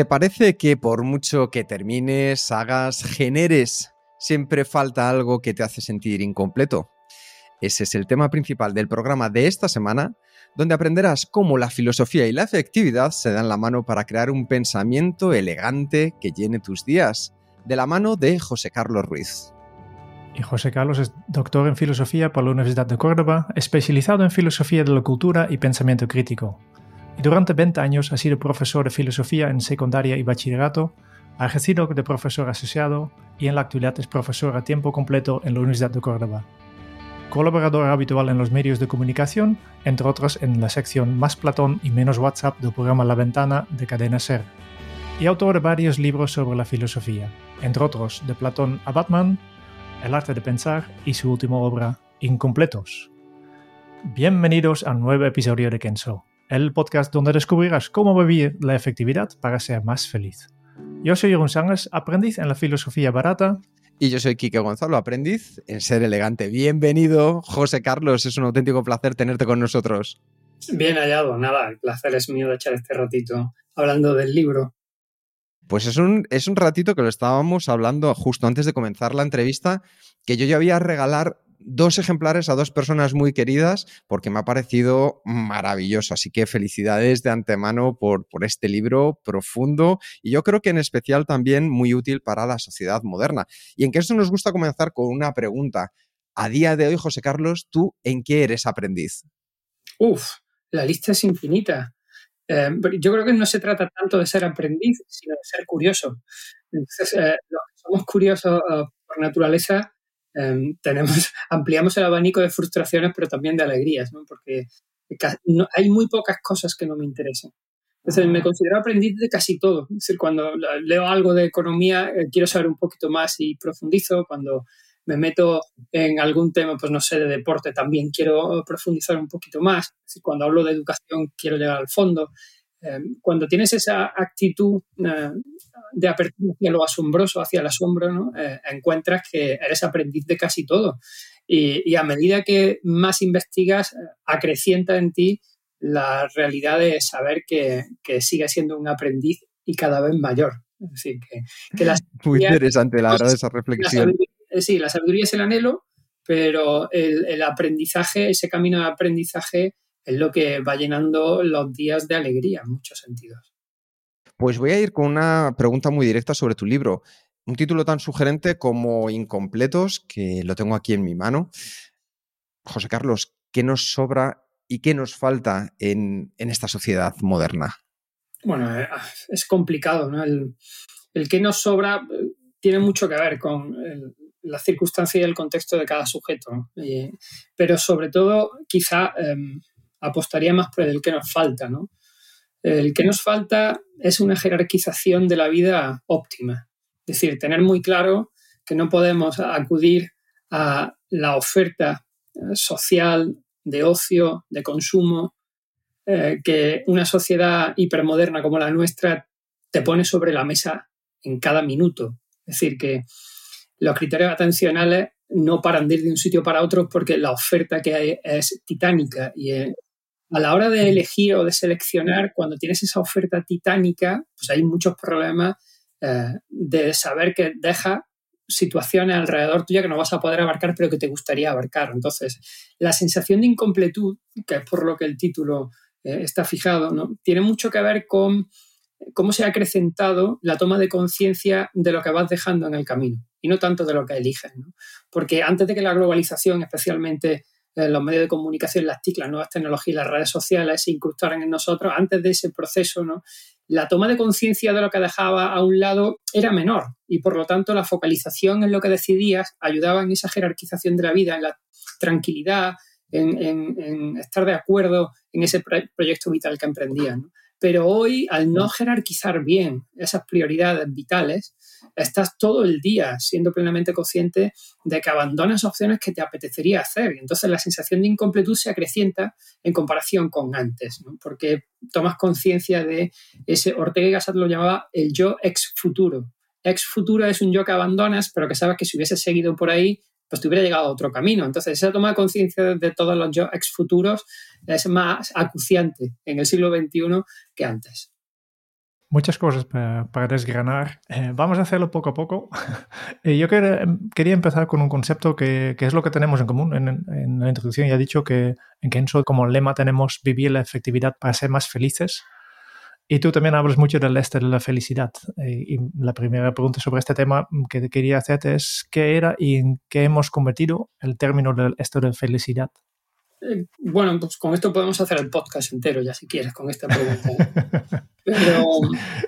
¿Te parece que por mucho que termines, hagas, generes, siempre falta algo que te hace sentir incompleto? Ese es el tema principal del programa de esta semana, donde aprenderás cómo la filosofía y la efectividad se dan la mano para crear un pensamiento elegante que llene tus días, de la mano de José Carlos Ruiz. Y José Carlos es doctor en filosofía por la Universidad de Córdoba, especializado en filosofía de la cultura y pensamiento crítico. Durante 20 años ha sido profesor de filosofía en secundaria y bachillerato, ha ejercido de profesor asociado y en la actualidad es profesor a tiempo completo en la Universidad de Córdoba. Colaborador habitual en los medios de comunicación, entre otros en la sección Más Platón y Menos WhatsApp del programa La Ventana de Cadena Ser. Y autor de varios libros sobre la filosofía, entre otros de Platón a Batman, El arte de pensar y su última obra, Incompletos. Bienvenidos a un nuevo episodio de Kenso el podcast donde descubrirás cómo vivir la efectividad para ser más feliz. Yo soy Jeroen Sangers, aprendiz en la filosofía barata. Y yo soy Quique Gonzalo, aprendiz en ser elegante. Bienvenido, José Carlos, es un auténtico placer tenerte con nosotros. Bien hallado, nada, el placer es mío de echar este ratito hablando del libro. Pues es un, es un ratito que lo estábamos hablando justo antes de comenzar la entrevista, que yo ya voy a regalar dos ejemplares a dos personas muy queridas porque me ha parecido maravilloso. Así que felicidades de antemano por, por este libro profundo y yo creo que en especial también muy útil para la sociedad moderna. Y en que eso nos gusta comenzar con una pregunta. A día de hoy, José Carlos, ¿tú en qué eres aprendiz? Uf, la lista es infinita. Eh, yo creo que no se trata tanto de ser aprendiz, sino de ser curioso. Entonces, eh, los que somos curiosos eh, por naturaleza, Em, tenemos, ampliamos el abanico de frustraciones, pero también de alegrías, ¿no? porque hay muy pocas cosas que no me interesan. Entonces, me considero aprendiz de casi todo. Es decir, cuando leo algo de economía, eh, quiero saber un poquito más y profundizo. Cuando me meto en algún tema, pues no sé, de deporte, también quiero profundizar un poquito más. Es decir, cuando hablo de educación, quiero llegar al fondo. Em, cuando tienes esa actitud eh, de apertura hacia lo asombroso, hacia el asombro, ¿no? Eh, encuentras que eres aprendiz de casi todo. Y, a medida que más investigas, eh, acrecienta en ti la realidad de saber que, que sigues siendo un aprendiz y cada vez mayor. Es decir, que, Muy interesante, la verdad, esa reflexión. sí, la sabiduría es el anhelo, pero el, el aprendizaje, ese camino de aprendizaje es lo que va llenando los días de alegría en muchos sentidos. Pues voy a ir con una pregunta muy directa sobre tu libro. Un título tan sugerente como Incompletos, que lo tengo aquí en mi mano. José Carlos, ¿qué nos sobra y qué nos falta en, esta sociedad moderna? Bueno, eh, es complicado, ¿no? El, el que nos sobra eh, tiene mucho que ver con la circunstancia y el contexto de cada sujeto, pero sobre todo quizá em, apostaría más por el que nos falta, ¿no? El que nos falta es una jerarquización de la vida óptima. Es decir, tener muy claro que no podemos acudir a la oferta eh, social de ocio, de consumo, eh, que una sociedad hipermoderna como la nuestra te pone sobre la mesa en cada minuto. Es decir, que los criterios atencionales no paran de ir de un sitio para otro porque la oferta que hay es titánica y a la hora de elegir o de seleccionar, cuando tienes esa oferta titánica, pues hay muchos problemas eh, de saber que deja situaciones alrededor tuya que no vas a poder abarcar, pero que te gustaría abarcar. Entonces, la sensación de incompletud, que es por lo que el título eh, está fijado, ¿no? tiene mucho que ver con cómo se ha acrecentado la toma de conciencia de lo que vas dejando en el camino y no tanto de lo que eliges. Porque antes de que la globalización, especialmente los medios de comunicación, las TIC, las nuevas tecnologías, las redes sociales se incrustaran en nosotros, antes de ese proceso, ¿no? la toma de conciencia de lo que dejaba a un lado era menor y por lo tanto la focalización en lo que decidías ayudaba en esa jerarquización de la vida, en la tranquilidad, en, estar de acuerdo en ese proyecto vital que emprendían. Pero hoy, al no jerarquizar bien esas prioridades vitales, estás todo el día siendo plenamente consciente de que abandonas opciones que te apetecería hacer. Y entonces la sensación de incompletud se acrecienta en comparación con antes, porque tomas conciencia de ese, Ortega y Gasset lo llamaba el yo ex futuro. Ex futuro es un yo que abandonas, pero que sabes que si hubieses seguido por ahí, pues te hubiera llegado a otro camino. Entonces, esa toma de conciencia de todos los yo ex futuros es más acuciante en el siglo XXI que antes. Muchas cosas para, desgranar. Eh, vamos a hacerlo poco a poco. Eh, yo quería, empezar con un concepto que, es lo que tenemos en común. En, la introducción ya he dicho que en Kenso como lema tenemos vivir la efectividad para ser más felices. Y tú también hablas mucho del este de la felicidad. Eh, y la primera pregunta sobre este tema que quería hacerte es ¿qué era y en qué hemos convertido el término del este de felicidad? Eh, bueno, pues con esto podemos hacer el podcast entero, ya si quieres, con esta pregunta. Pero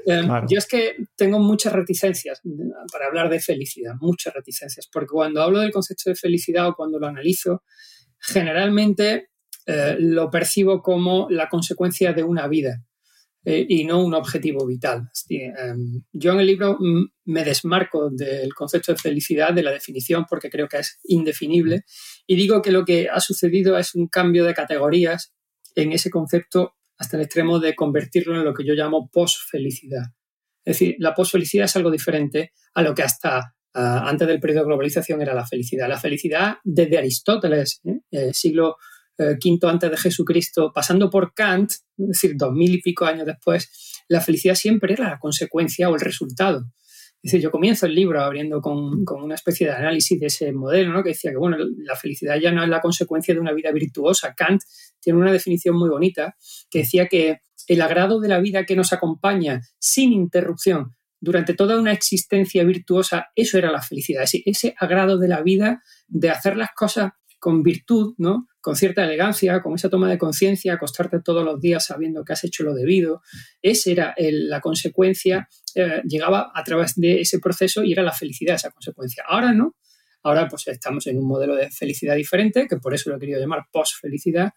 eh, yo es que tengo muchas reticencias para hablar de felicidad, muchas reticencias, porque cuando hablo del concepto de felicidad o cuando lo analizo, generalmente lo percibo como la consecuencia de una vida eh, y no un objetivo vital. Em, yo en el libro me desmarco del concepto de felicidad, de la definición, porque creo que es indefinible, y digo que lo que ha sucedido es un cambio de categorías en ese concepto hasta el extremo de convertirlo en lo que yo llamo posfelicidad. Es decir, la posfelicidad es algo diferente a lo que hasta ah, antes del periodo de globalización era la felicidad. La felicidad desde Aristóteles, ¿eh? Eh, siglo eh, quinto antes de Jesucristo, pasando por Kant, es decir, dos mil y pico años después, la felicidad siempre era la consecuencia o el resultado. Es decir, yo comienzo el libro abriendo con, una especie de análisis de ese modelo, ¿no? que decía que bueno, la felicidad ya no es la consecuencia de una vida virtuosa. Kant tiene una definición muy bonita que decía que el agrado de la vida que nos acompaña sin interrupción durante toda una existencia virtuosa, eso era la felicidad, ese, ese agrado de la vida de hacer las cosas con virtud, ¿no? Con cierta elegancia, con esa toma de conciencia, acostarte todos los días sabiendo que has hecho lo debido. Esa era la consecuencia, eh, llegaba a través de ese proceso y era la felicidad esa consecuencia. Ahora no, ahora pues estamos en un modelo de felicidad diferente, que por eso lo he querido llamar post-felicidad,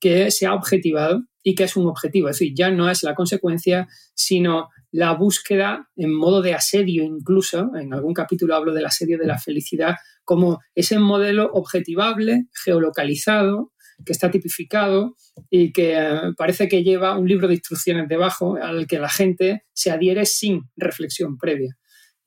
que se ha objetivado y que es un objetivo, es decir, ya no es la consecuencia, sino la búsqueda en modo de asedio incluso, en algún capítulo hablo del asedio de la felicidad, como ese modelo objetivable, geolocalizado, que está tipificado y que eh, parece que lleva un libro de instrucciones debajo al que la gente se adhiere sin reflexión previa.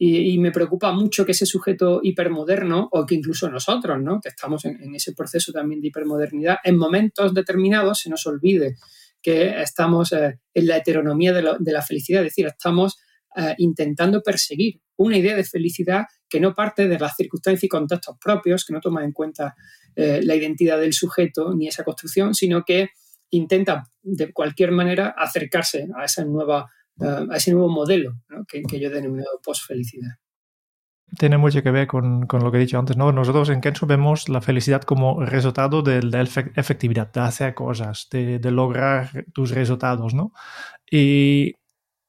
Y, me preocupa mucho que ese sujeto hipermoderno, o que incluso nosotros, ¿no? que estamos en, ese proceso también de hipermodernidad, en momentos determinados se nos olvide que estamos eh, en la heteronomía de, la felicidad, es decir, estamos eh, intentando perseguir una idea de felicidad que no parte de las circunstancias y contextos propios, que no toma en cuenta eh, la identidad del sujeto ni esa construcción, sino que intenta de cualquier manera acercarse a esa nueva a ese nuevo modelo que, que, yo he denominado post-felicidad. Tiene mucho que ver con, lo que he dicho antes, ¿no? Nosotros en Kenzo vemos la felicidad como resultado de la efectividad, de hacer cosas, de, lograr tus resultados, ¿no? Y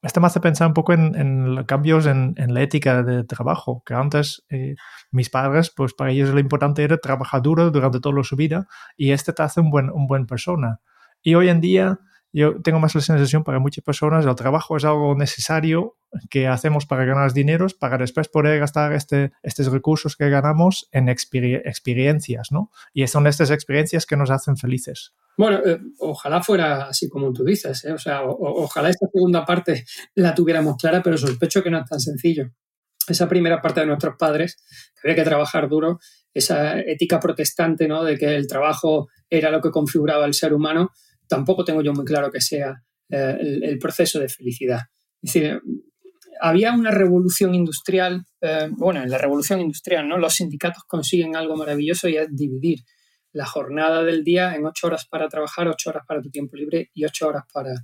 esto me hace pensar un poco en, cambios en, la ética de trabajo, que antes eh, mis padres, pues para ellos lo importante era trabajar duro durante toda su vida y este te hace un buen, un buen persona. Y hoy en día yo tengo más la sensación para muchas personas, el trabajo es algo necesario que hacemos para ganar dinero, para después poder gastar este, estos recursos que ganamos en experiencias, ¿no? Y son estas experiencias que nos hacen felices. Bueno, eh, ojalá fuera así como tú dices, ¿eh? o sea, ojalá esta segunda parte la tuviéramos clara, pero sospecho que no es tan sencillo. Esa primera parte de nuestros padres, que había que trabajar duro, esa ética protestante, ¿no? De que el trabajo era lo que configuraba el ser humano, tampoco tengo yo muy claro que sea eh, el, proceso de felicidad. Es decir, había una revolución industrial, eh, bueno, en la revolución industrial, ¿no? Los sindicatos consiguen algo maravilloso y es dividir la jornada del día en ocho horas para trabajar, ocho horas para tu tiempo libre y ocho horas para,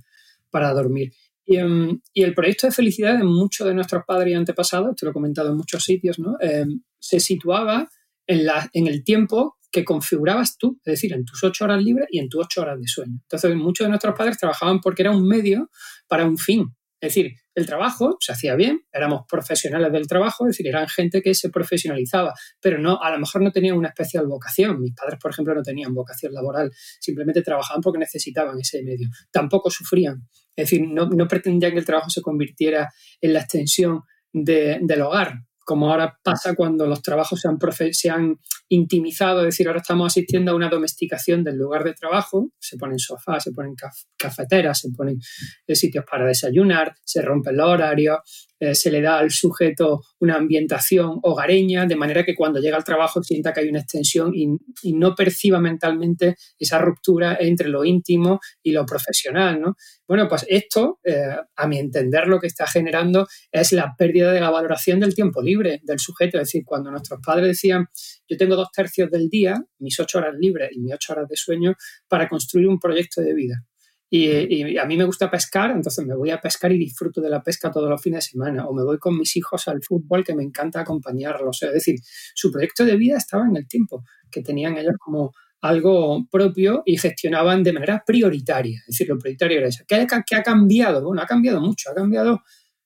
para dormir. Y, em, el proyecto de felicidad de muchos de nuestros padres y antepasados, esto lo he comentado en muchos sitios, ¿no? Em, se situaba en, la, en el tiempo que configurabas tú, es decir, en tus ocho horas libres y en tus ocho horas de sueño. Entonces, muchos de nuestros padres trabajaban porque era un medio para un fin. Es decir, el trabajo se hacía bien, éramos profesionales del trabajo, es decir, eran gente que se profesionalizaba, pero no, a lo mejor no tenían una especial vocación. Mis padres, por ejemplo, no tenían vocación laboral, simplemente trabajaban porque necesitaban ese medio. Tampoco sufrían, es decir, no, pretendían que el trabajo se convirtiera en la extensión del hogar, como ahora pasa cuando los trabajos se han, se han intimizado, es decir, ahora estamos asistiendo a una domesticación del lugar de trabajo, se ponen sofás, se ponen cafeteras, se ponen eh, sitios para desayunar, se rompen los horarios, eh, se le da al sujeto una ambientación hogareña, de manera que cuando llega al trabajo sienta que hay una extensión y, no perciba mentalmente esa ruptura entre lo íntimo y lo profesional. ¿no? Bueno, pues esto, eh, a mi entender, lo que está generando es la pérdida de la valoración del tiempo libre del sujeto. Es decir, cuando nuestros padres decían, yo tengo dos tercios del día, mis ocho horas libres y mis ocho horas de sueño, para construir un proyecto de vida. Y, a mí me gusta pescar, entonces me voy a pescar y disfruto de la pesca todos los fines de semana. O me voy con mis hijos al fútbol, que me encanta acompañarlos. Es decir, su proyecto de vida estaba en el tiempo, que tenían ellos como algo propio y gestionaban de manera prioritaria. Es decir, lo prioritario era eso. ¿Qué, qué ha cambiado? Bueno, ha cambiado mucho. Ha cambiado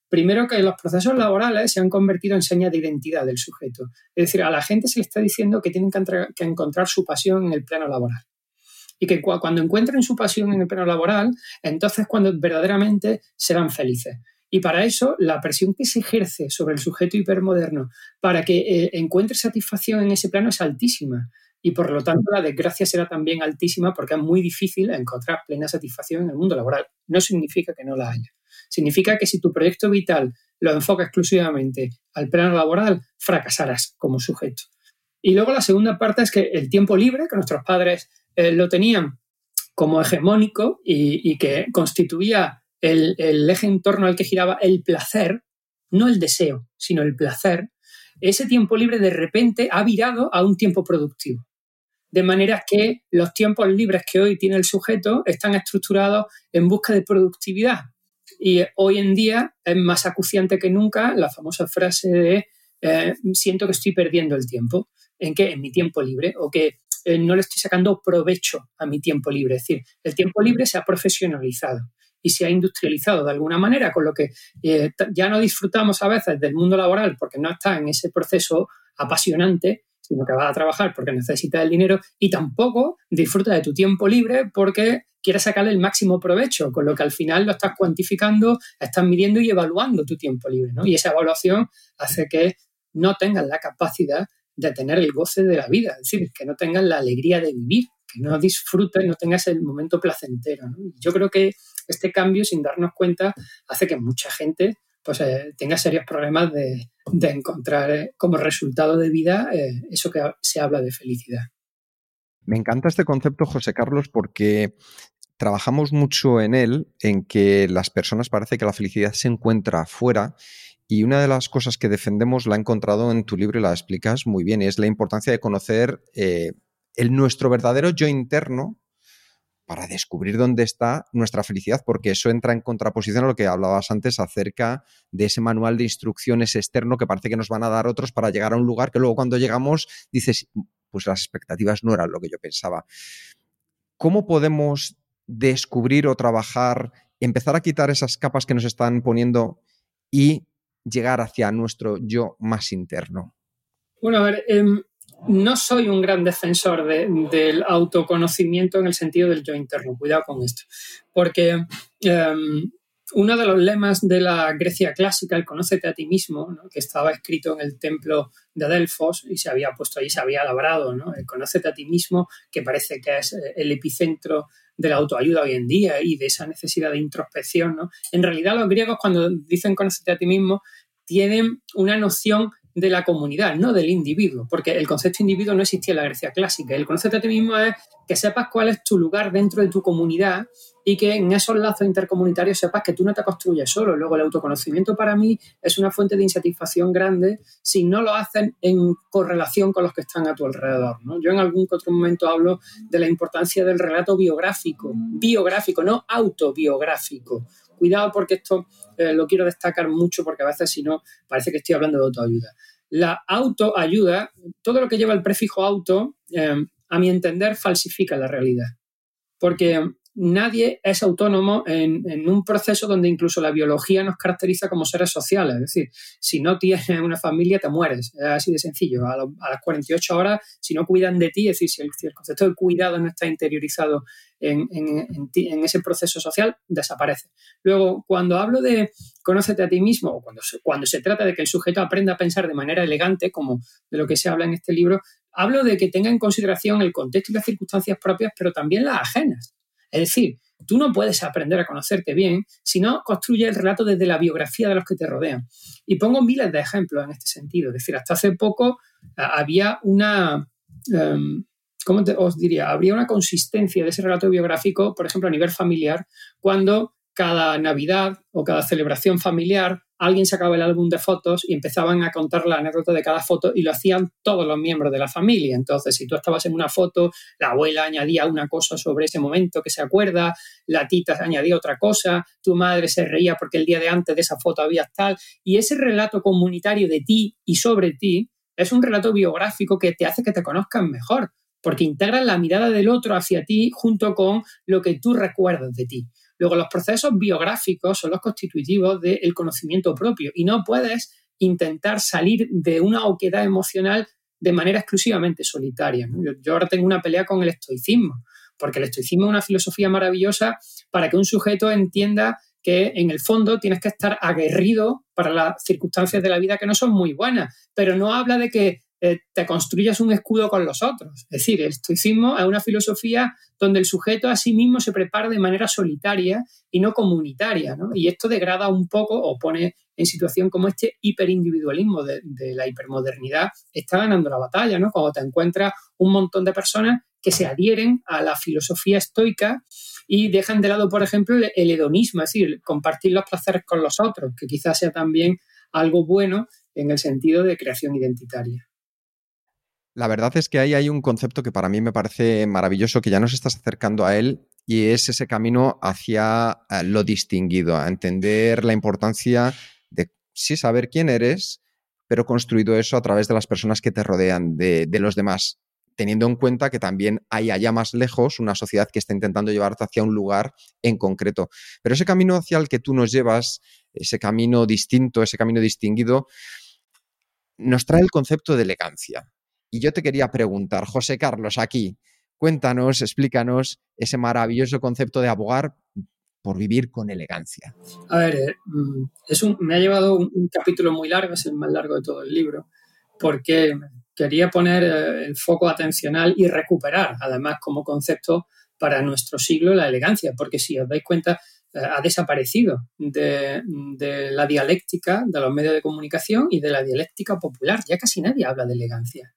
Primero que los procesos laborales se han convertido en señas de identidad del sujeto. Es decir, a la gente se le está diciendo que tienen que, encontrar su pasión en el plano laboral y que cuando encuentren su pasión en el plano laboral, entonces cuando verdaderamente serán felices. Y para eso, la presión que se ejerce sobre el sujeto hipermoderno para que eh, encuentre satisfacción en ese plano es altísima. Y por lo tanto, la desgracia será también altísima porque es muy difícil encontrar plena satisfacción en el mundo laboral. No significa que no la haya. Significa que si tu proyecto vital lo enfoca exclusivamente al plano laboral, fracasarás como sujeto. Y luego la segunda parte es que el tiempo libre, que nuestros padres eh, lo tenían como hegemónico y, que constituía el, eje en torno al que giraba el placer, no el deseo, sino el placer, ese tiempo libre de repente ha virado a un tiempo productivo. De manera que los tiempos libres que hoy tiene el sujeto están estructurados en busca de productividad. Y hoy en día es más acuciante que nunca la famosa frase de eh, siento que estoy perdiendo el tiempo. ¿En qué? En mi tiempo libre. O que eh, no le estoy sacando provecho a mi tiempo libre. Es decir, el tiempo libre se ha profesionalizado y se ha industrializado de alguna manera, con lo que eh, ya no disfrutamos a veces del mundo laboral porque no está en ese proceso apasionante, sino que va a trabajar porque necesita el dinero y tampoco disfruta de tu tiempo libre porque quieres sacarle el máximo provecho, con lo que al final lo estás cuantificando, estás midiendo y evaluando tu tiempo libre. ¿no? Y esa evaluación hace que no tengas la capacidad de tener el goce de la vida, es decir, que no tengas la alegría de vivir, que no disfrutes, no tengas el momento placentero. Yo creo que este cambio, sin darnos cuenta, hace que mucha gente pues, eh, tenga serios problemas de, encontrar eh, como resultado de vida eh, eso que se habla de felicidad. Me encanta este concepto, José Carlos, porque trabajamos mucho en él, en que las personas parece que la felicidad se encuentra afuera y una de las cosas que defendemos la he encontrado en tu libro y la explicas muy bien, es la importancia de conocer eh, el, nuestro verdadero yo interno para descubrir dónde está nuestra felicidad, porque eso entra en contraposición a lo que hablabas antes acerca de ese manual de instrucciones externo que parece que nos van a dar otros para llegar a un lugar que luego cuando llegamos dices, pues las expectativas no eran lo que yo pensaba. ¿Cómo podemos descubrir o trabajar, empezar a quitar esas capas que nos están poniendo y llegar hacia nuestro yo más interno? Bueno, a ver, em, no soy un gran defensor del autoconocimiento en el sentido del yo interno, cuidado con esto, porque em, uno de los lemas de la Grecia clásica, el conócete a ti mismo, que estaba escrito en el templo de Delfos y se había puesto ahí, se había labrado, ¿no? el conócete a ti mismo, que parece que es eh, el epicentro de la autoayuda hoy en día y de esa necesidad de introspección. ¿no? En realidad los griegos cuando dicen conócete a ti mismo tienen una noción de la comunidad, no del individuo, porque el concepto individuo no existía en la Grecia clásica. El concepto a ti mismo es que sepas cuál es tu lugar dentro de tu comunidad y que en esos lazos intercomunitarios sepas que tú no te construyes solo. Luego el autoconocimiento para mí es una fuente de insatisfacción grande si no lo hacen en correlación con los que están a tu alrededor. Yo en algún otro momento hablo de la importancia del relato biográfico, biográfico, no autobiográfico Cuidado porque esto eh, lo quiero destacar mucho porque a veces si no parece que estoy hablando de autoayuda. La autoayuda, todo lo que lleva el prefijo auto, eh, a mi entender, falsifica la realidad. Porque nadie es autónomo en, un proceso donde incluso la biología nos caracteriza como seres sociales. Es decir, si no tienes una familia, te mueres. Es así de sencillo. A, las 48 horas, si no cuidan de ti, es decir, si el, concepto de cuidado no está interiorizado en, ese proceso social, desaparece. Luego, cuando hablo de conócete a ti mismo, o cuando cuando se trata de que el sujeto aprenda a pensar de manera elegante, como de lo que se habla en este libro, hablo de que tenga en consideración el contexto y las circunstancias propias, pero también las ajenas. Es decir, tú no puedes aprender a conocerte bien si no construyes el relato desde la biografía de los que te rodean. Y pongo miles de ejemplos en este sentido. Es decir, hasta hace poco había una... Em, ¿Cómo os diría? Habría una consistencia de ese relato biográfico, por ejemplo, a nivel familiar, cuando cada Navidad o cada celebración familiar alguien sacaba el álbum de fotos y empezaban a contar la anécdota de cada foto y lo hacían todos los miembros de la familia. Entonces, si tú estabas en una foto, la abuela añadía una cosa sobre ese momento que se acuerda, la tita añadía otra cosa, tu madre se reía porque el día de antes de esa foto había tal. Y ese relato comunitario de ti y sobre ti es un relato biográfico que te hace que te conozcan mejor, porque integra la mirada del otro hacia ti junto con lo que tú recuerdas de ti. Luego, los procesos biográficos son los constitutivos del conocimiento propio y no puedes intentar salir de una oquedad emocional de manera exclusivamente solitaria. Yo, ahora tengo una pelea con el estoicismo, porque el estoicismo es una filosofía maravillosa para que un sujeto entienda que en el fondo tienes que estar aguerrido para las circunstancias de la vida que no son muy buenas, pero no habla de que eh, te construyas un escudo con los otros. Es decir, el estoicismo es una filosofía donde el sujeto a sí mismo se prepara de manera solitaria y no comunitaria. Y esto degrada un poco o pone en situación como este hiperindividualismo de, de la hipermodernidad está ganando la batalla, ¿no? Cuando te encuentras un montón de personas que se adhieren a la filosofía estoica y dejan de lado, por ejemplo, el hedonismo, es decir, compartir los placeres con los otros, que quizás sea también algo bueno en el sentido de creación identitaria. La verdad es que ahí hay un concepto que para mí me parece maravilloso, que ya nos estás acercando a él, y es ese camino hacia eh, lo distinguido, a entender la importancia de sí saber quién eres, pero construido eso a través de las personas que te rodean, de, los demás, teniendo en cuenta que también hay allá más lejos una sociedad que está intentando llevarte hacia un lugar en concreto. Pero ese camino hacia el que tú nos llevas, ese camino distinto, ese camino distinguido, nos trae el concepto de elegancia. Y yo te quería preguntar, José Carlos, aquí, cuéntanos, explícanos ese maravilloso concepto de abogar por vivir con elegancia. A ver, eh, mm, me ha llevado un, capítulo muy largo, es el más largo de todo el libro, porque quería poner eh, el foco atencional y recuperar, además, como concepto para nuestro siglo la elegancia, porque si os dais cuenta, eh, ha desaparecido de, de, la dialéctica de los medios de comunicación y de la dialéctica popular. Ya casi nadie habla de elegancia.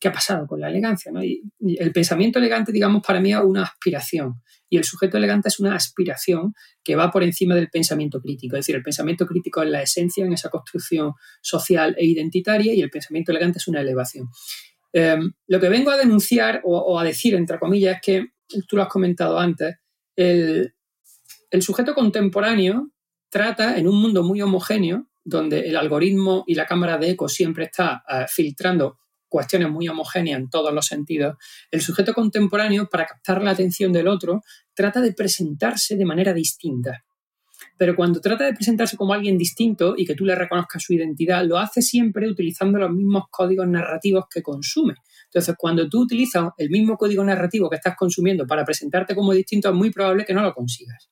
¿Qué ha pasado con la elegancia? Y, el pensamiento elegante, digamos, para mí es una aspiración. Y el sujeto elegante es una aspiración que va por encima del pensamiento crítico. Es decir, el pensamiento crítico es la esencia en esa construcción social e identitaria y el pensamiento elegante es una elevación. Em, lo que vengo a denunciar o, a decir, entre comillas, es que, tú lo has comentado antes, el, sujeto contemporáneo trata en un mundo muy homogéneo, donde el algoritmo y la cámara de eco siempre está eh, filtrando cuestiones muy homogéneas en todos los sentidos, el sujeto contemporáneo, para captar la atención del otro, trata de presentarse de manera distinta. Pero cuando trata de presentarse como alguien distinto y que tú le reconozcas su identidad, lo hace siempre utilizando los mismos códigos narrativos que consume. Entonces, cuando tú utilizas el mismo código narrativo que estás consumiendo para presentarte como distinto, es muy probable que no lo consigas.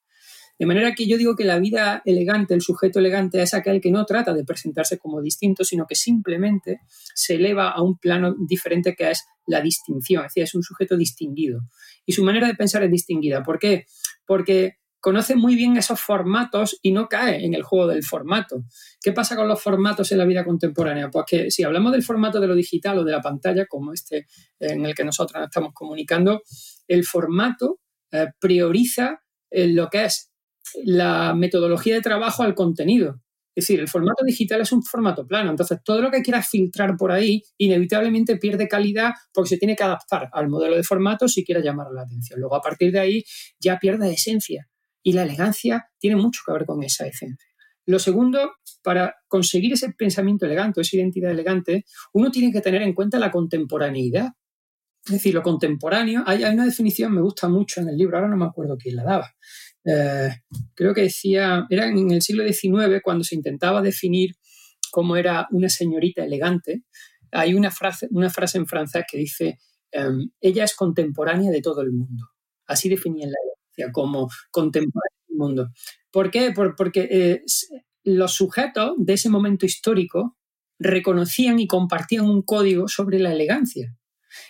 De manera que yo digo que la vida elegante, el sujeto elegante es aquel que no trata de presentarse como distinto, sino que simplemente se eleva a un plano diferente que es la distinción, es decir, es un sujeto distinguido. Y su manera de pensar es distinguida. ¿Por qué? Porque conoce muy bien esos formatos y no cae en el juego del formato. ¿Qué pasa con los formatos en la vida contemporánea? Pues que si hablamos del formato de lo digital o de la pantalla, como este en el que nosotros estamos comunicando, el formato eh, prioriza eh, lo que es la metodología de trabajo al contenido. Es decir, el formato digital es un formato plano, entonces todo lo que quieras filtrar por ahí inevitablemente pierde calidad porque se tiene que adaptar al modelo de formato si quieres llamar la atención. Luego a partir de ahí ya pierde esencia y la elegancia tiene mucho que ver con esa esencia. Lo segundo, para conseguir ese pensamiento elegante, esa identidad elegante, uno tiene que tener en cuenta la contemporaneidad. Es decir, lo contemporáneo, hay, una definición, me gusta mucho en el libro, ahora no me acuerdo quién la daba. Eh, creo que decía, era en el siglo XIX cuando se intentaba definir cómo era una señorita elegante. Hay una frase, una frase en francés que dice, em, ella es contemporánea de todo el mundo. Así definían la elegancia, como contemporánea del mundo. ¿Por qué? porque eh, los sujetos de ese momento histórico reconocían y compartían un código sobre la elegancia.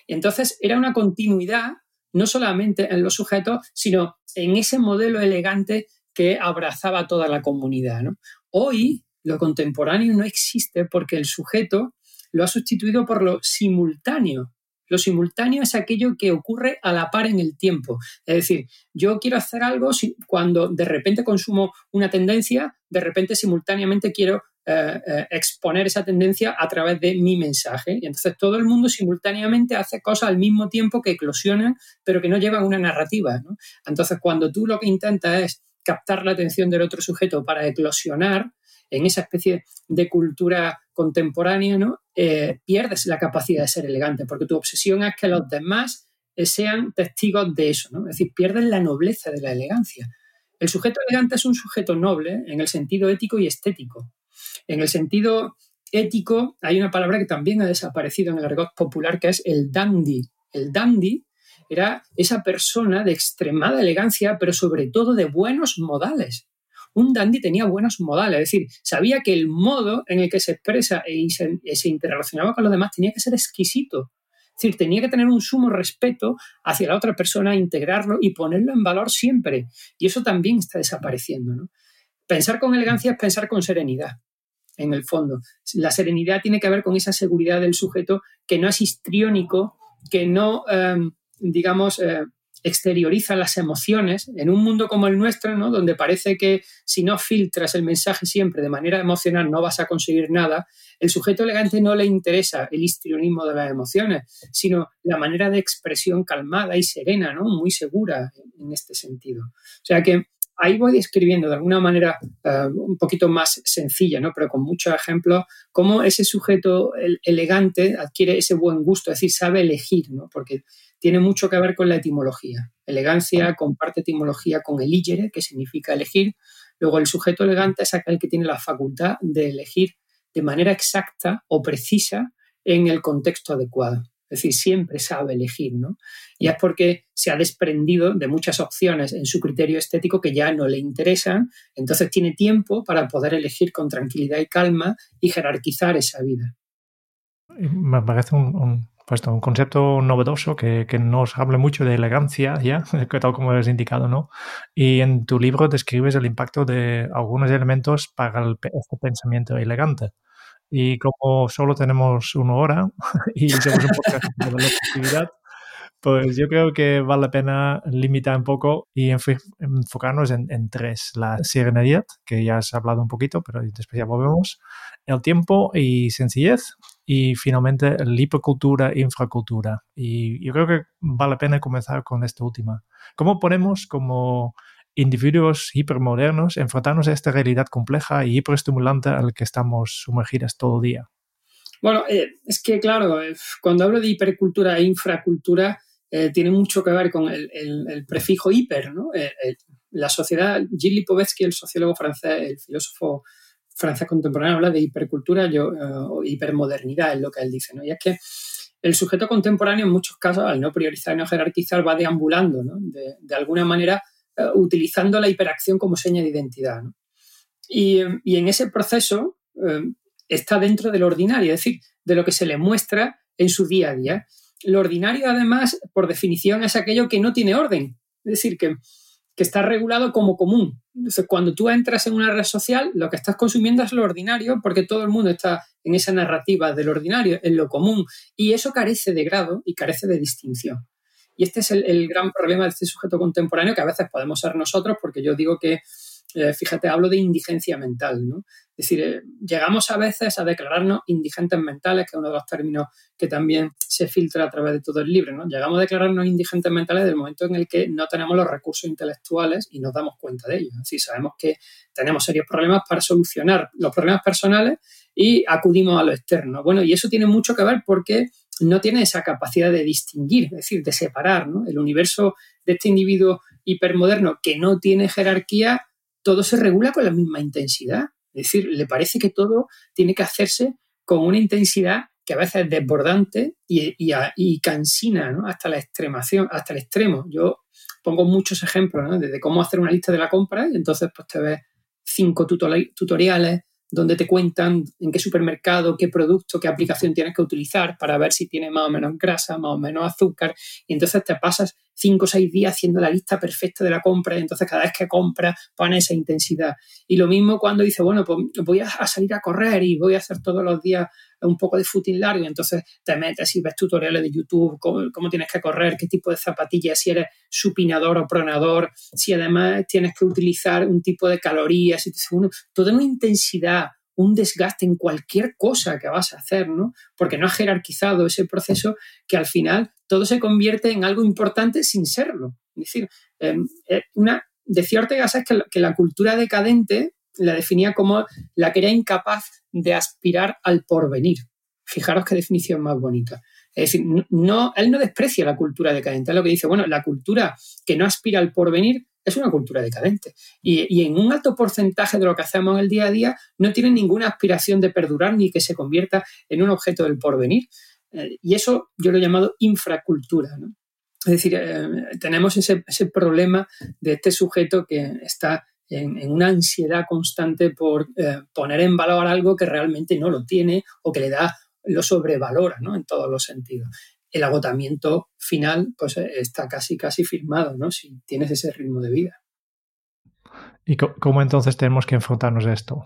Entonces era una continuidad no solamente en los sujetos, sino en ese modelo elegante que abrazaba toda la comunidad. Hoy lo contemporáneo no existe porque el sujeto lo ha sustituido por lo simultáneo. Lo simultáneo es aquello que ocurre a la par en el tiempo. Es decir, yo quiero hacer algo cuando de repente consumo una tendencia, de repente simultáneamente quiero eh, eh, exponer esa tendencia a través de mi mensaje. Y entonces todo el mundo simultáneamente hace cosas al mismo tiempo que eclosionan, pero que no llevan una narrativa. Entonces cuando tú lo que intentas es captar la atención del otro sujeto para eclosionar en esa especie de cultura contemporánea, ¿no? Eh, pierdes la capacidad de ser elegante, porque tu obsesión es que los demás sean testigos de eso, ¿no? es decir, pierdes la nobleza de la elegancia. El sujeto elegante es un sujeto noble en el sentido ético y estético. En el sentido ético, hay una palabra que también ha desaparecido en el argot popular, que es el dandy. El dandy era esa persona de extremada elegancia, pero sobre todo de buenos modales. Un dandy tenía buenos modales, es decir, sabía que el modo en el que se expresa y se, se interrelacionaba con los demás tenía que ser exquisito. Es decir, tenía que tener un sumo respeto hacia la otra persona, integrarlo y ponerlo en valor siempre. Y eso también está desapareciendo. Pensar con elegancia es pensar con serenidad en el fondo. La serenidad tiene que ver con esa seguridad del sujeto que no es histriónico, que no, em, digamos, eh, exterioriza las emociones en un mundo como el nuestro, ¿no? donde parece que si no filtras el mensaje siempre de manera emocional no vas a conseguir nada, el sujeto elegante no le interesa el histrionismo de las emociones, sino la manera de expresión calmada y serena, ¿no? muy segura en este sentido. O sea que ahí voy describiendo de alguna manera eh, un poquito más sencilla, ¿no? pero con muchos ejemplos, cómo ese sujeto elegante adquiere ese buen gusto, es decir, sabe elegir, ¿no? porque tiene mucho que ver con la etimología. Elegancia comparte etimología con eligere, que significa elegir. Luego, el sujeto elegante es aquel que tiene la facultad de elegir de manera exacta o precisa en el contexto adecuado. Es decir, siempre sabe elegir, ¿no? Y es porque se ha desprendido de muchas opciones en su criterio estético que ya no le interesan, entonces tiene tiempo para poder elegir con tranquilidad y calma y jerarquizar esa vida. Me parece un, pues, un concepto novedoso que, que, nos habla mucho de elegancia, ya, tal como has indicado, ¿no? Y en tu libro describes el impacto de algunos elementos para el, este pensamiento elegante. Y como solo tenemos una hora y somos un podcast de la actividad, pues yo creo que vale la pena limitar un poco y enfocarnos en, en, tres. La serenidad, que ya has hablado un poquito, pero después ya volvemos. El tiempo y sencillez. Y finalmente la hipercultura e infracultura. Y yo creo que vale la pena comenzar con esta última. ¿Cómo ponemos como individuos hipermodernos enfrentarnos a esta realidad compleja y hiperestimulante al que estamos sumergidos todo el día? Bueno, eh, es que claro, eh, cuando hablo de hipercultura e infracultura, eh, tiene mucho que ver con el, prefijo hiper, ¿no? la sociedad, Gilles Lipovetsky, el sociólogo francés, el filósofo francés contemporáneo, habla de hipercultura yo, o hipermodernidad, es lo que él dice, ¿no? Y es que el sujeto contemporáneo, en muchos casos, al no priorizar y no jerarquizar, va deambulando, ¿no? de alguna manera eh, utilizando la hiperacción como seña de identidad. Y, en ese proceso eh, está dentro del ordinario, es decir, de lo que se le muestra en su día a día. Lo ordinario, además, por definición, es aquello que no tiene orden, es decir, que, que está regulado como común. Entonces, cuando tú entras en una red social, lo que estás consumiendo es lo ordinario, porque todo el mundo está en esa narrativa del ordinario, en lo común, y eso carece de grado y carece de distinción. Y este es el, gran problema de este sujeto contemporáneo, que a veces podemos ser nosotros, porque yo digo que, eh, fíjate, hablo de indigencia mental, ¿no? Es decir, eh, llegamos a veces a declararnos indigentes mentales, que es uno de los términos que también se filtra a través de todo el libro, ¿no? Llegamos a declararnos indigentes mentales del momento en el que no tenemos los recursos intelectuales y nos damos cuenta de ello. Es decir, sabemos que tenemos serios problemas para solucionar los problemas personales y acudimos a lo externo. Bueno, y eso tiene mucho que ver porque no tiene esa capacidad de distinguir, es decir, de separar ¿no? el universo de este individuo hipermoderno que no tiene jerarquía, todo se regula con la misma intensidad. Es decir, le parece que todo tiene que hacerse con una intensidad que a veces es desbordante y, y, cansina hasta la extremación, hasta el extremo. Yo pongo muchos ejemplos ¿no? desde cómo hacer una lista de la compra y entonces pues te ves cinco tutoriales donde te cuentan en qué supermercado, qué producto, qué aplicación tienes que utilizar para ver si tiene más o menos grasa, más o menos azúcar. Y entonces te pasas cinco o seis días haciendo la lista perfecta de la compra y entonces cada vez que compras pones esa intensidad. Y lo mismo cuando dices, bueno, pues voy a, salir a correr y voy a hacer todos los días un poco de footing largo y entonces te metes y ves tutoriales de YouTube, cómo, tienes que correr, qué tipo de zapatillas, si eres supinador o pronador, si además tienes que utilizar un tipo de calorías, y uno, toda una intensidad, un desgaste en cualquier cosa que vas a hacer, ¿no? Porque no has jerarquizado ese proceso que al final todo se convierte en algo importante sin serlo. Es decir, em, eh, una, decía Ortega que, que la cultura decadente la definía como la que era incapaz de aspirar al porvenir. Fijaros qué definición más bonita. Es decir, no, él no desprecia la cultura decadente. Es lo que dice, bueno, la cultura que no aspira al porvenir es una cultura decadente. Y, en un alto porcentaje de lo que hacemos en el día a día no tiene ninguna aspiración de perdurar ni que se convierta en un objeto del porvenir. Eh, y eso yo lo he llamado infracultura. Es decir, eh, tenemos ese, problema de este sujeto que está en, una ansiedad constante por eh, poner en valor algo que realmente no lo tiene o que le da, lo sobrevalora, ¿no? En todos los sentidos. El agotamiento final, pues eh, está casi, casi firmado, ¿no? Si tienes ese ritmo de vida. ¿Y cómo entonces tenemos que enfrentarnos a esto?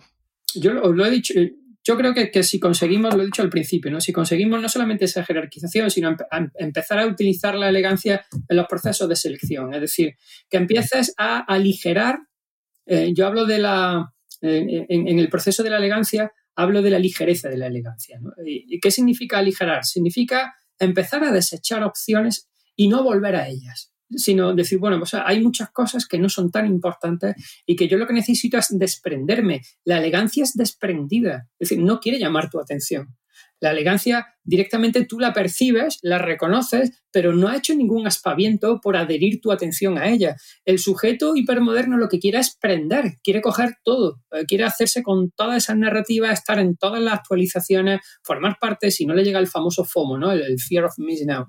Yo lo, he dicho, yo creo que, que, si conseguimos, lo he dicho al principio, ¿no? si conseguimos no solamente esa jerarquización, sino empezar a utilizar la elegancia en los procesos de selección, es decir, que empieces a aligerar eh, yo hablo de la, en, el proceso de la elegancia, hablo de la ligereza de la elegancia. ¿Y qué significa aligerar? Significa empezar a desechar opciones y no volver a ellas sino decir, bueno, pues hay muchas cosas que no son tan importantes y que yo lo que necesito es desprenderme. La elegancia es desprendida, es decir, no quiere llamar tu atención. La elegancia directamente tú la percibes, la reconoces, pero no ha hecho ningún aspaviento por adherir tu atención a ella. El sujeto hipermoderno lo que quiere es prender, quiere coger todo, eh, quiere hacerse con todas esas narrativas, estar en todas las actualizaciones, formar parte, si no le llega el famoso FOMO, ¿no? el, fear of missing out.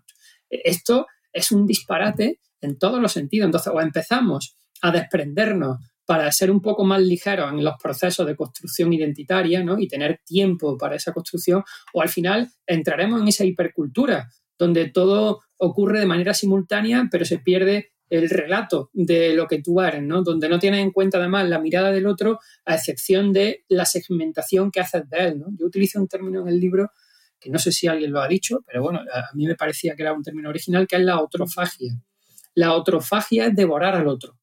E, esto es un disparate en todos los sentidos. Entonces, o empezamos a desprendernos para ser un poco más ligeros en los procesos de construcción identitaria ¿no? y tener tiempo para esa construcción, o al final entraremos en esa hipercultura, donde todo ocurre de manera simultánea, pero se pierde el relato de lo que tú eres, ¿no? donde no tienes en cuenta además la mirada del otro, a excepción de la segmentación que haces de él. Yo utilizo un término en el libro que no sé si alguien lo ha dicho, pero bueno, a mí me parecía que era un término original, que es la otrofagia. La otrofagia es devorar al otro.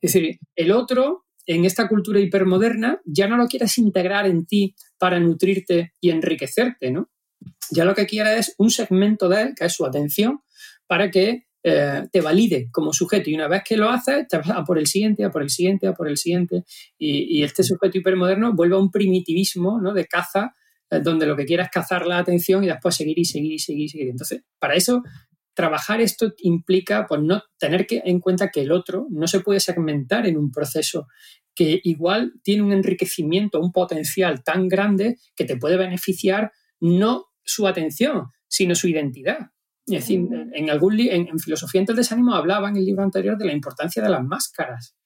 Es decir, el otro en esta cultura hipermoderna ya no lo quieres integrar en ti para nutrirte y enriquecerte, ¿no? Ya lo que quieres es un segmento de él, que es su atención, para que eh, te valide como sujeto. Y una vez que lo haces, te vas a por el siguiente, a por el siguiente, a por el siguiente. Y, este sujeto hipermoderno vuelve a un primitivismo ¿no? de caza, eh, donde lo que quieres es cazar la atención y después seguir y seguir y seguir y seguir. Entonces, para eso trabajar esto implica pues, no tener que, en cuenta que el otro no se puede segmentar en un proceso que igual tiene un enriquecimiento, un potencial tan grande que te puede beneficiar no su atención, sino su identidad. Es decir, en, algún en, Filosofía del Desánimo hablaba en el libro anterior de la importancia de las máscaras.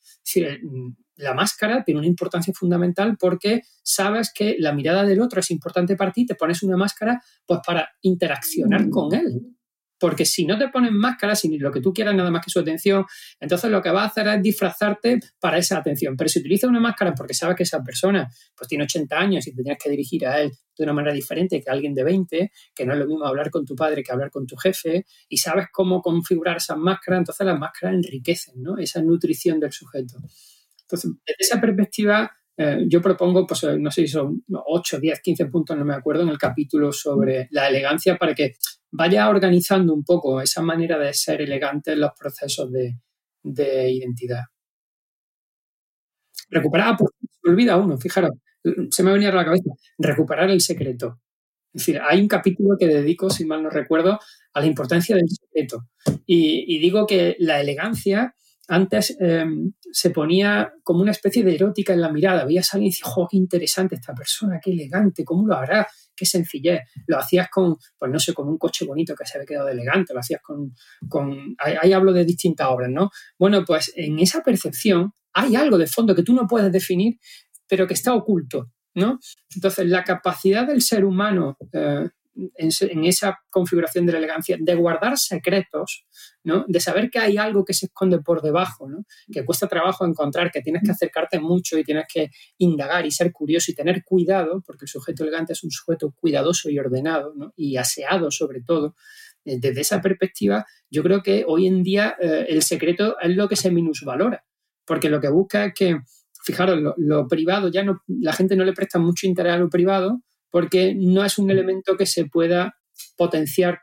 la máscara tiene una importancia fundamental porque sabes que la mirada del otro es importante para ti, te pones una máscara pues para interaccionar con él. Porque si no te ponen máscaras y lo que tú quieras nada más que su atención, entonces lo que vas a hacer es disfrazarte para esa atención. Pero si utilizas una máscara porque sabes que esa persona pues tiene 80 años y te tienes que dirigir a él de una manera diferente que alguien de 20, que no es lo mismo hablar con tu padre que hablar con tu jefe, y sabes cómo configurar esas máscaras, entonces las máscaras enriquecen ¿no? esa nutrición del sujeto. Entonces, desde esa perspectiva, eh, yo propongo, pues no sé si son 8, 10, 15 puntos, no me acuerdo, en el capítulo sobre la elegancia para que vaya organizando un poco esa manera de ser elegante en los procesos de, identidad. Recuperar, pues, se olvida uno, fijaros, se me venía a la cabeza, recuperar el secreto. Es decir, hay un capítulo que dedico, si mal no recuerdo, a la importancia del secreto. Y, digo que la elegancia antes em, se ponía como una especie de erótica en la mirada. Veías a alguien y decías, ¡oh, qué interesante esta persona, qué elegante, cómo lo hará! Qué sencillez. Lo hacías con, pues no sé, con un coche bonito que se había quedado elegante, lo hacías con, con ahí, hablo de distintas obras, ¿no? Bueno, pues en esa percepción hay algo de fondo que tú no puedes definir, pero que está oculto, ¿no? Entonces, la capacidad del ser humano eh, en, esa configuración de la elegancia, de guardar secretos, ¿no? de saber que hay algo que se esconde por debajo, ¿no? que cuesta trabajo encontrar, que tienes que acercarte mucho y tienes que indagar y ser curioso y tener cuidado, porque el sujeto elegante es un sujeto cuidadoso y ordenado y aseado sobre todo. Eh, desde esa perspectiva, yo creo que hoy en día eh, el secreto es lo que se minusvalora, porque lo que busca es que, fijaros, lo, lo privado ya no, la gente no le presta mucho interés a lo privado, porque no es un mm. elemento que se pueda potenciar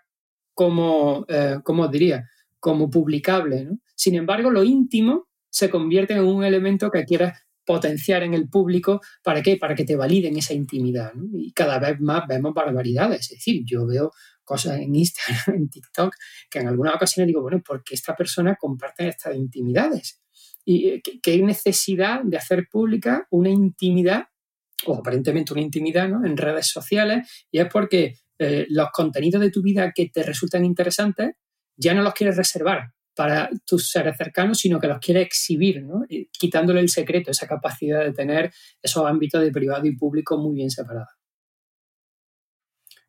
como, eh, os diría, como publicable. Sin embargo, lo íntimo se convierte en un elemento que quieras potenciar en el público. ¿Para qué? Para que te validen esa intimidad. Y cada vez más vemos barbaridades. Es decir, yo veo cosas en Instagram, en TikTok, que en algunas ocasiones digo, bueno, ¿por qué esta persona comparte estas intimidades? ¿Y eh, qué necesidad de hacer pública una intimidad o aparentemente una intimidad ¿no? en redes sociales y es porque eh, los contenidos de tu vida que te resultan interesantes ya no los quieres reservar para tus seres cercanos, sino que los quieres exhibir, ¿no? quitándole el secreto, esa capacidad de tener esos ámbitos de privado y público muy bien separados.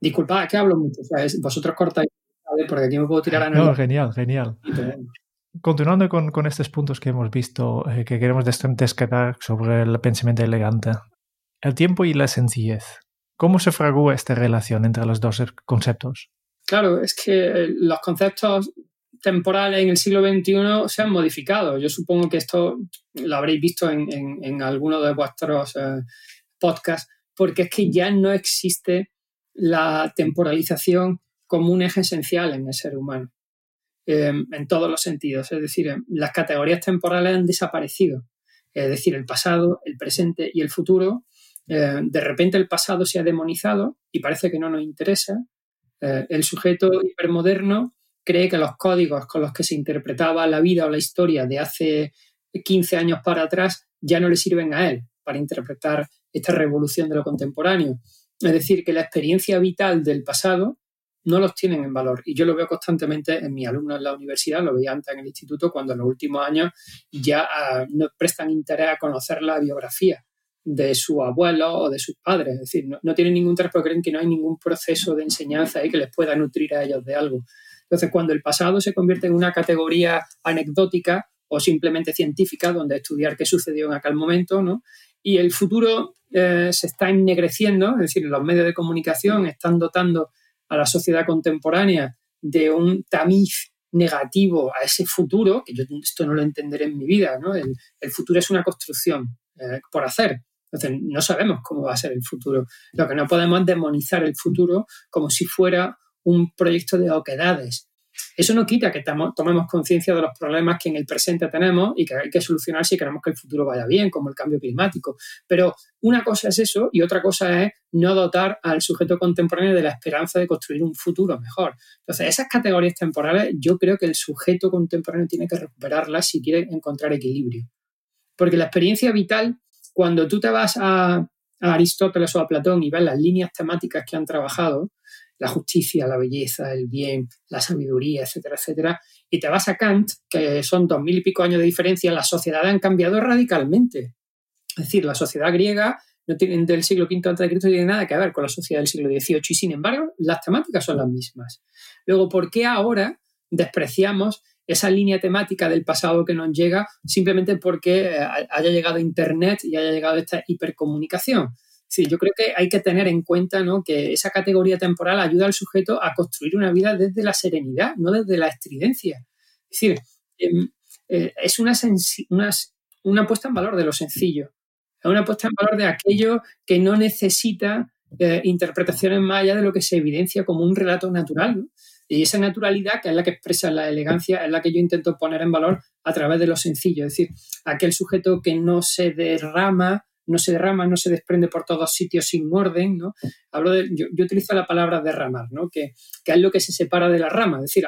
Disculpad, es que hablo mucho, vosotros cortáis, porque aquí me puedo tirar a No, genial, genial. Continuando con, con, estos puntos que hemos visto, eh, que queremos descartar sobre el pensamiento elegante, el tiempo y la sencillez. ¿Cómo se fragua esta relación entre los dos conceptos? Claro, es que eh, los conceptos temporales en el siglo XXI se han modificado. Yo supongo que esto lo habréis visto en, en, alguno de vuestros eh, podcasts, porque es que ya no existe la temporalización como un eje esencial en el ser humano, em, en todos los sentidos. Es decir, em, las categorías temporales han desaparecido. Es decir, el pasado, el presente y el futuro eh, de repente el pasado se ha demonizado y parece que no nos interesa. Eh, el sujeto hipermoderno cree que los códigos con los que se interpretaba la vida o la historia de hace 15 años para atrás ya no le sirven a él para interpretar esta revolución de lo contemporáneo. Es decir, que la experiencia vital del pasado no los tienen en valor. Y yo lo veo constantemente en mis alumnos en la universidad, lo veía antes en el instituto, cuando en los últimos años ya ah, no prestan interés a conocer la biografía de su abuelo o de sus padres. Es decir, no, tienen ningún interés porque creen que no hay ningún proceso de enseñanza ahí que les pueda nutrir a ellos de algo. Entonces, cuando el pasado se convierte en una categoría anecdótica o simplemente científica, donde estudiar qué sucedió en aquel momento, ¿no? y el futuro eh, se está ennegreciendo, es decir, los medios de comunicación están dotando a la sociedad contemporánea de un tamiz negativo a ese futuro, que yo esto no lo entenderé en mi vida, ¿no? el, futuro es una construcción eh, por hacer. Entonces, no sabemos cómo va a ser el futuro. Lo que no podemos es demonizar el futuro como si fuera un proyecto de oquedades. Eso no quita que tomemos conciencia de los problemas que en el presente tenemos y que hay que solucionar si queremos que el futuro vaya bien, como el cambio climático. Pero una cosa es eso y otra cosa es no dotar al sujeto contemporáneo de la esperanza de construir un futuro mejor. Entonces, esas categorías temporales yo creo que el sujeto contemporáneo tiene que recuperarlas si quiere encontrar equilibrio. Porque la experiencia vital cuando tú te vas a, Aristóteles o a Platón y ves las líneas temáticas que han trabajado, la justicia, la belleza, el bien, la sabiduría, etcétera, etcétera, y te vas a Kant, que son dos mil y pico años de diferencia, las sociedades han cambiado radicalmente. Es decir, la sociedad griega no tiene, del siglo V de Cristo tiene nada que ver con la sociedad del siglo XVIII y sin embargo las temáticas son las mismas. Luego, ¿por qué ahora despreciamos esa línea temática del pasado que nos llega simplemente porque eh, haya llegado Internet y haya llegado esta hipercomunicación. Sí, yo creo que hay que tener en cuenta que esa categoría temporal ayuda al sujeto a construir una vida desde la serenidad, no desde la estridencia. Es decir, em, eh, es una, una, puesta en valor de lo sencillo, es una puesta en valor de aquello que no necesita eh, interpretaciones más allá de lo que se evidencia como un relato natural. ¿no? Y esa naturalidad, que es la que expresa la elegancia, es la que yo intento poner en valor a través de lo sencillo. Es decir, aquel sujeto que no se derrama no se derrama, no se desprende por todos sitios sin orden, ¿no? Hablo de, yo, utilizo la palabra derramar, ¿no? Que, que, es lo que se separa de la rama. Es decir,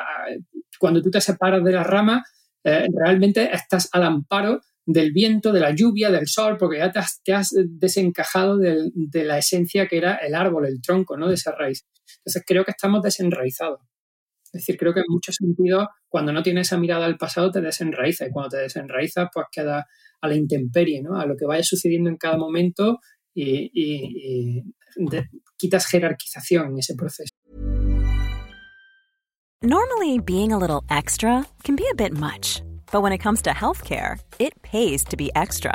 cuando tú te separas de la rama, eh, realmente estás al amparo del viento, de la lluvia, del sol, porque ya te has, desencajado de, la esencia que era el árbol, el tronco, ¿no? De esa raíz. Entonces creo que estamos desenraizados. Es decir, creo que en muchos sentidos, cuando no tienes esa mirada al pasado, te desenraiza. Y cuando te desenraizas, pues queda a la intemperie, ¿no? A lo que vaya sucediendo en cada momento y, quitas jerarquización en ese proceso. Normally, being a little extra can be a bit much. But when it comes to healthcare, it pays to be extra.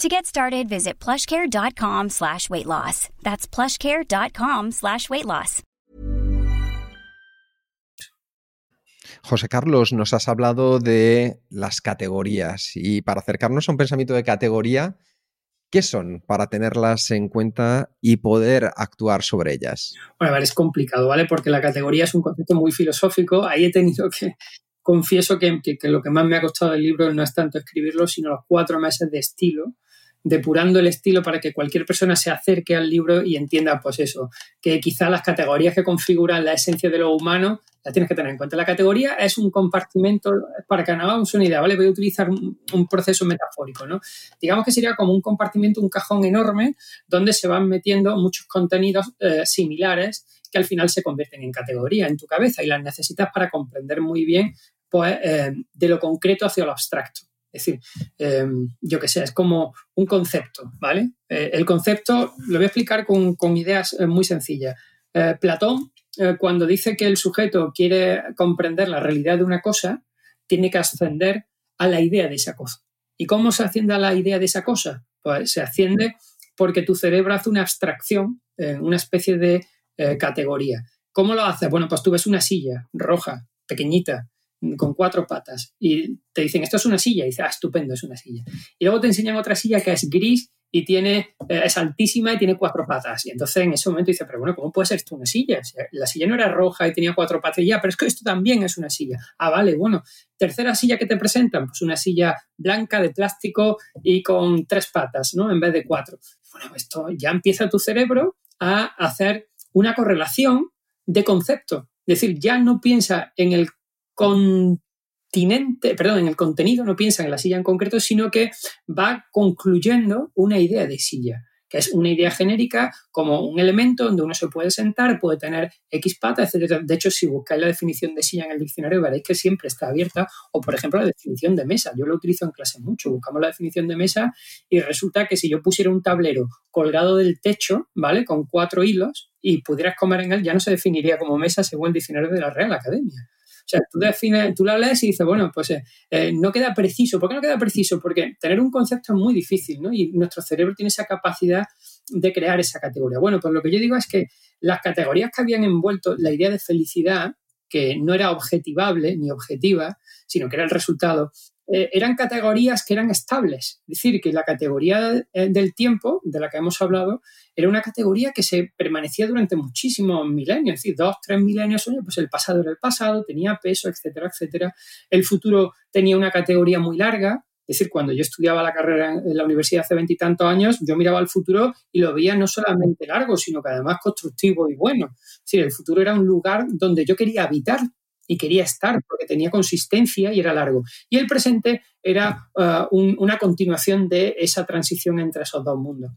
To get started, visit plushcare.com slash weight loss. That's plushcare.com slash weight loss. José Carlos, nos has hablado de las categorías y para acercarnos a un pensamiento de categoría, ¿qué son para tenerlas en cuenta y poder actuar sobre ellas? Bueno, a ver, es complicado, ¿vale? Porque la categoría es un concepto muy filosófico. Ahí he tenido que, confieso que, que, lo que más me ha costado del libro no es tanto escribirlo, sino los cuatro meses de estilo depurando el estilo para que cualquier persona se acerque al libro y entienda, pues eso, que quizá las categorías que configuran la esencia de lo humano las tienes que tener en cuenta. La categoría es un compartimento, para que hagamos una idea, ¿vale? Voy a utilizar un, proceso metafórico, ¿no? Digamos que sería como un compartimento, un cajón enorme, donde se van metiendo muchos contenidos eh, similares que al final se convierten en categoría en tu cabeza y las necesitas para comprender muy bien, pues, eh, de lo concreto hacia lo abstracto. Es decir, em, yo qué sé, es como un concepto, ¿vale? Eh, el concepto lo voy a explicar con, ideas eh, muy sencillas. Eh, Platón, cuando dice que el sujeto quiere comprender la realidad de una cosa, tiene que ascender a la idea de esa cosa. ¿Y cómo se asciende a la idea de esa cosa? Pues se asciende porque tu cerebro hace una abstracción, una especie de categoría. ¿Cómo lo hace? Bueno, pues tú ves una silla roja, pequeñita, con cuatro patas y te dicen, esto es una silla, y dices, ah, estupendo, es una silla. Y luego te enseñan otra silla que es gris y tiene, eh, es altísima y tiene cuatro patas. Y entonces en ese momento dices, pero bueno, ¿cómo puede ser esto una silla? la silla no era roja y tenía cuatro patas y ya, pero es que esto también es una silla. Ah, vale, bueno. Tercera silla que te presentan, pues una silla blanca de plástico y con tres patas, ¿no? En vez de cuatro. Bueno, esto ya empieza tu cerebro a hacer una correlación de concepto. Es decir, ya no piensa en el continente, perdón, en el contenido, no piensa en la silla en concreto, sino que va concluyendo una idea de silla que es una idea genérica como un elemento donde uno se puede sentar, puede tener X patas, etc. De hecho, si buscáis la definición de silla en el diccionario, veréis que siempre está abierta. O, por ejemplo, la definición de mesa. Yo lo utilizo en clase mucho. Buscamos la definición de mesa y resulta que si yo pusiera un tablero colgado del techo, ¿vale? Con cuatro hilos y pudieras comer en él, ya no se definiría como mesa según el diccionario de la Real Academia. O sea, tú, defines, tú la lees y dices, bueno, pues eh, eh, no queda preciso. ¿Por qué no queda preciso? Porque tener un concepto es muy difícil, ¿no? Y nuestro cerebro tiene esa capacidad de crear esa categoría. Bueno, pues lo que yo digo es que las categorías que habían envuelto la idea de felicidad, que no era objetivable ni objetiva, sino que era el resultado, eh, eran categorías que eran estables. Es decir, que la categoría del tiempo, de la que hemos hablado, era una categoría que se permanecía durante muchísimos milenios, es decir, dos, tres milenios, pues el pasado era el pasado, tenía peso, etcétera, etcétera. El futuro tenía una categoría muy larga, es decir, cuando yo estudiaba la carrera en la universidad hace veintitantos años, yo miraba al futuro y lo veía no solamente largo, sino que además constructivo y bueno. Es decir, el futuro era un lugar donde yo quería habitar y quería estar porque tenía consistencia y era largo. Y el presente era uh, una continuación de esa transición entre esos dos mundos.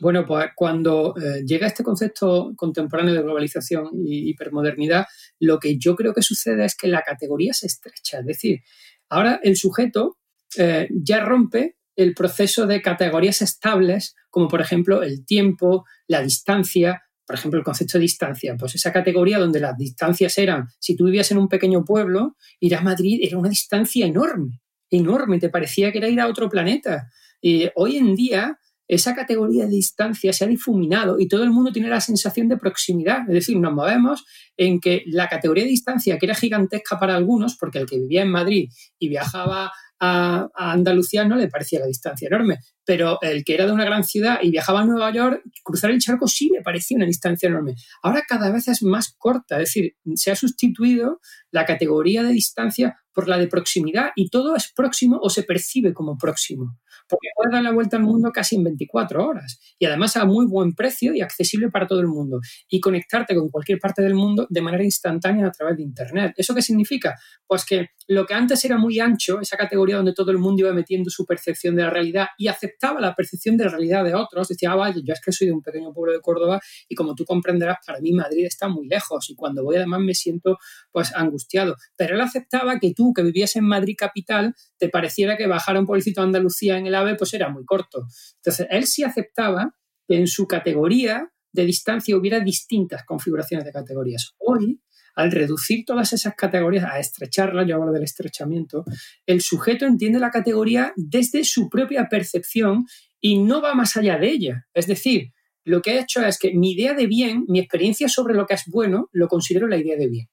Bueno, pues cuando eh, llega este concepto contemporáneo de globalización y hipermodernidad, lo que yo creo que sucede es que la categoría se estrecha. Es decir, ahora el sujeto eh, ya rompe el proceso de categorías estables, como por ejemplo el tiempo, la distancia, por ejemplo, el concepto de distancia, pues esa categoría donde las distancias eran, si tú vivías en un pequeño pueblo, ir a Madrid era una distancia enorme, enorme, te parecía que era ir a otro planeta. Y hoy en día esa categoría de distancia se ha difuminado y todo el mundo tiene la sensación de proximidad. Es decir, nos movemos en que la categoría de distancia, que era gigantesca para algunos, porque el que vivía en Madrid y viajaba a, Andalucía no le parecía la distancia enorme, pero el que era de una gran ciudad y viajaba a Nueva York, cruzar el charco sí le parecía una distancia enorme. Ahora cada vez es más corta, es decir, se ha sustituido la categoría de distancia por la de proximidad y todo es próximo o se percibe como próximo porque puedes dar la vuelta al mundo casi en 24 horas y además a muy buen precio y accesible para todo el mundo y conectarte con cualquier parte del mundo de manera instantánea a través de Internet. ¿Eso qué significa? Pues que lo que antes era muy ancho, esa categoría donde todo el mundo iba metiendo su percepción de la realidad y aceptaba la percepción de la realidad de otros, decía, ah, vaya, yo es que soy de un pequeño pueblo de Córdoba y como tú comprenderás, para mí Madrid está muy lejos y cuando voy además me siento pues angustiado. Pero él aceptaba que tú, que vivías en Madrid capital, te pareciera que bajar un pueblecito a Andalucía en el AVE pues era muy corto. Entonces, él sí aceptaba que en su categoría de distancia hubiera distintas configuraciones de categorías. Hoy, al reducir todas esas categorías, a estrecharlas, yo hablo del estrechamiento, el sujeto entiende la categoría desde su propia percepción y no va más allá de ella. Es decir, lo que he hecho es que mi idea de bien, mi experiencia sobre lo que es bueno, lo considero la idea de bien.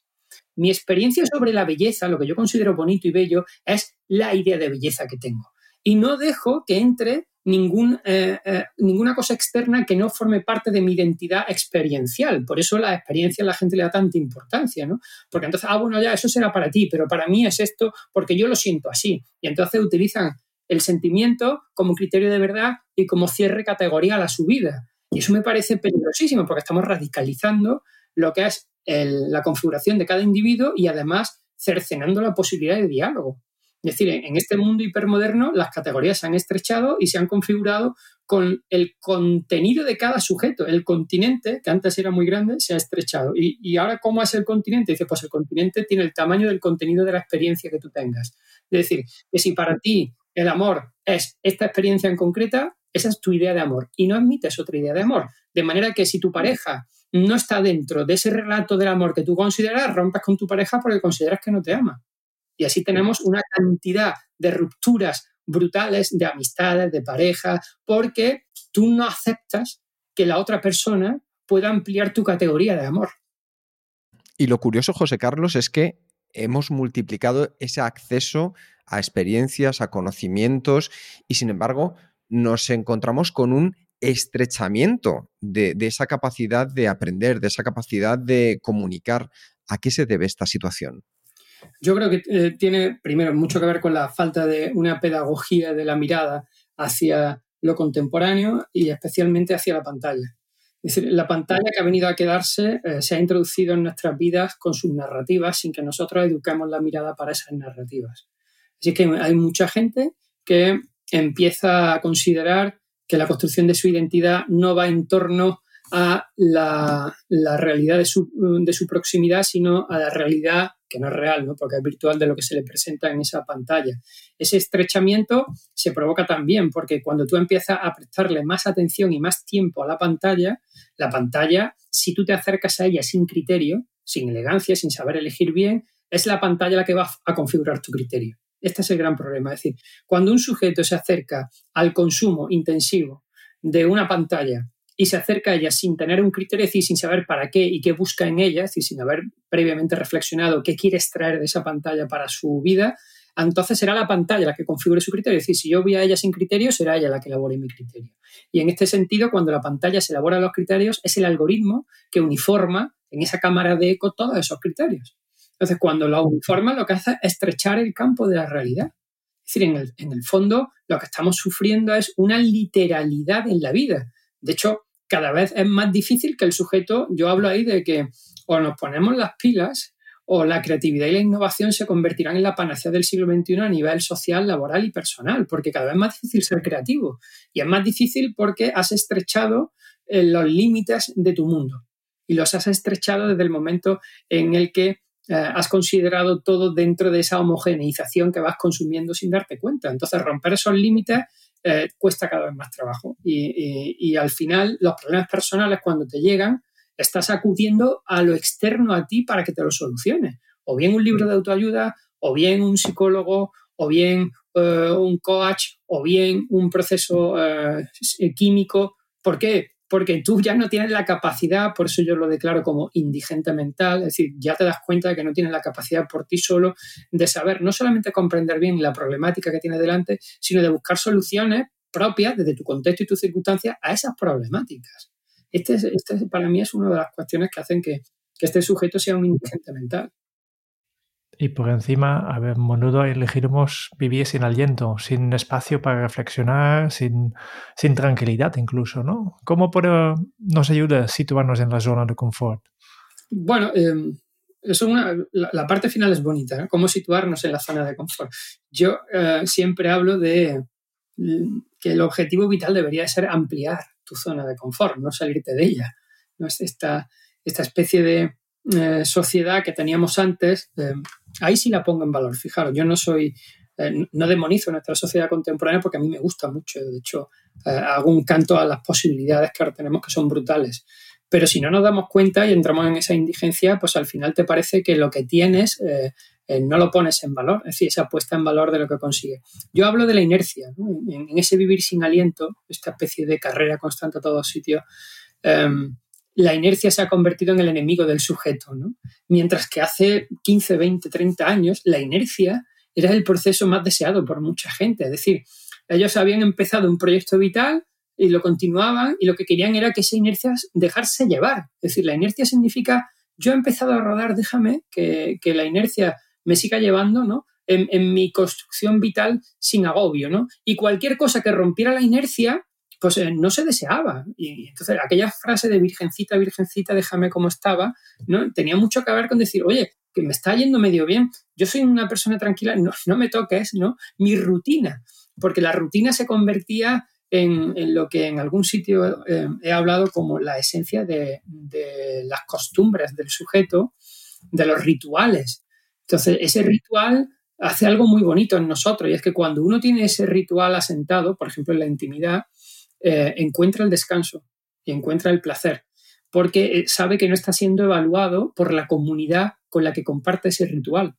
Mi experiencia sobre la belleza, lo que yo considero bonito y bello, es la idea de belleza que tengo. Y no dejo que entre eh, eh, ninguna cosa externa que no forme parte de mi identidad experiencial. Por eso la experiencia la gente le da tanta importancia, ¿no? Porque entonces, ah, bueno, ya, eso será para ti, pero para mí es esto porque yo lo siento así. Y entonces utilizan el sentimiento como criterio de verdad y como cierre categorial a su vida. Y eso me parece peligrosísimo porque estamos radicalizando lo que es la configuración de cada individuo y además cercenando la posibilidad de diálogo. Es decir, en este mundo hipermoderno las categorías se han estrechado y se han configurado con el contenido de cada sujeto. El continente, que antes era muy grande, se ha estrechado. ¿Y, ahora cómo es el continente? Dice, pues el continente tiene el tamaño del contenido de la experiencia que tú tengas. Es decir, que si para ti el amor es esta experiencia en concreta, esa es tu idea de amor y no admites otra idea de amor. De manera que si tu pareja no está dentro de ese relato del amor que tú consideras, rompas con tu pareja porque consideras que no te ama. Y así tenemos una cantidad de rupturas brutales de amistades, de pareja, porque tú no aceptas que la otra persona pueda ampliar tu categoría de amor. Y lo curioso, José Carlos, es que hemos multiplicado ese acceso a experiencias, a conocimientos, y sin embargo nos encontramos con un estrechamiento de, esa capacidad de aprender, de esa capacidad de comunicar. ¿A qué se debe esta situación? Yo creo que eh, tiene, primero, mucho que ver con la falta de una pedagogía de la mirada hacia lo contemporáneo y especialmente hacia la pantalla. Es decir, la pantalla que ha venido a quedarse eh, se ha introducido en nuestras vidas con sus narrativas sin que nosotros eduquemos la mirada para esas narrativas. Así que hay mucha gente que empieza a considerar que la construcción de su identidad no va en torno a la, realidad de su, de su, proximidad, sino a la realidad que no es real, ¿no? porque es virtual de lo que se le presenta en esa pantalla. Ese estrechamiento se provoca también porque cuando tú empiezas a prestarle más atención y más tiempo a la pantalla, la pantalla, si tú te acercas a ella sin criterio, sin elegancia, sin saber elegir bien, es la pantalla la que va a configurar tu criterio. Este es el gran problema. Es decir, cuando un sujeto se acerca al consumo intensivo de una pantalla y se acerca a ella sin tener un criterio, es decir, sin saber para qué y qué busca en ella, es decir, sin haber previamente reflexionado qué quiere extraer de esa pantalla para su vida, entonces será la pantalla la que configure su criterio. Es decir, si yo voy a ella sin criterio, será ella la que elabore mi criterio. Y en este sentido, cuando la pantalla se elabora los criterios, es el algoritmo que uniforma en esa cámara de eco todos esos criterios. Entonces, cuando lo uniforma, lo que hace es estrechar el campo de la realidad. Es decir, en el, en el fondo, lo que estamos sufriendo es una literalidad en la vida. De hecho, cada vez es más difícil que el sujeto, yo hablo ahí de que o nos ponemos las pilas o la creatividad y la innovación se convertirán en la panacea del siglo XXI a nivel social, laboral y personal, porque cada vez es más difícil ser creativo. Y es más difícil porque has estrechado eh, los límites de tu mundo y los has estrechado desde el momento en el que eh, has considerado todo dentro de esa homogeneización que vas consumiendo sin darte cuenta. Entonces, romper esos límites eh, cuesta cada vez más trabajo. Y, al final, los problemas personales, cuando te llegan, estás acudiendo a lo externo a ti para que te lo solucione. O bien un libro de autoayuda, o bien un psicólogo, o bien eh, un coach, o bien un proceso químico. ¿Por qué? Porque tú ya no tienes la capacidad, por eso yo lo declaro como indigente mental, es decir, ya te das cuenta de que no tienes la capacidad por ti solo de saber no solamente comprender bien la problemática que tienes delante, sino de buscar soluciones propias desde tu contexto y tus circunstancias a esas problemáticas. Este, este para mí es una de las cuestiones que hacen que este sujeto sea un indigente mental y por encima, a ver, menudo elegiremos vivir sin aliento, sin espacio para reflexionar, sin, tranquilidad incluso, ¿no? ¿Cómo nos ayuda a situarnos en la zona de confort? Bueno, em, eso la, parte final es bonita, ¿no? Cómo situarnos en la zona de confort. Yo eh, siempre hablo de que el objetivo vital debería ser ampliar tu zona de confort, no salirte de ella. ¿no? Esta, esta especie de eh, sociedad que teníamos antes, eh, ahí sí la pongo en valor. Fijaros, yo no soy, eh, no demonizo nuestra sociedad contemporánea porque a mí me gusta mucho. De hecho, hago un canto a las posibilidades que ahora tenemos que son brutales. Pero si no nos damos cuenta y entramos en esa indigencia, pues al final te parece que lo que tienes no lo pones en valor, es decir, esa puesta en valor de lo que consigue. Yo hablo de la inercia, en, ese vivir sin aliento, esta especie de carrera constante a todos sitios. La inercia se ha convertido en el enemigo del sujeto, ¿no? Mientras que hace 15, 20, 30 años la inercia era el proceso más deseado por mucha gente. Es decir, ellos habían empezado un proyecto vital y lo continuaban y lo que querían era que esa inercia dejarse llevar. Es decir, la inercia significa yo he empezado a rodar, déjame que, la inercia me siga llevando, ¿no? En, en, mi construcción vital sin agobio, ¿no? Y cualquier cosa que rompiera la inercia, pues eh, no se deseaba. Y entonces aquella frase de virgencita, virgencita, déjame como estaba, ¿no? tenía mucho que ver con decir, oye, que me está yendo medio bien, yo soy una persona tranquila, no, no me toques, ¿no? Mi rutina, porque la rutina se convertía en, lo que en algún sitio eh, he hablado como la esencia de, de las costumbres del sujeto, de los rituales. Entonces, ese ritual hace algo muy bonito en nosotros y es que cuando uno tiene ese ritual asentado, por ejemplo en la intimidad, eh, encuentra el descanso y encuentra el placer, porque eh, sabe que no está siendo evaluado por la comunidad con la que comparte ese ritual.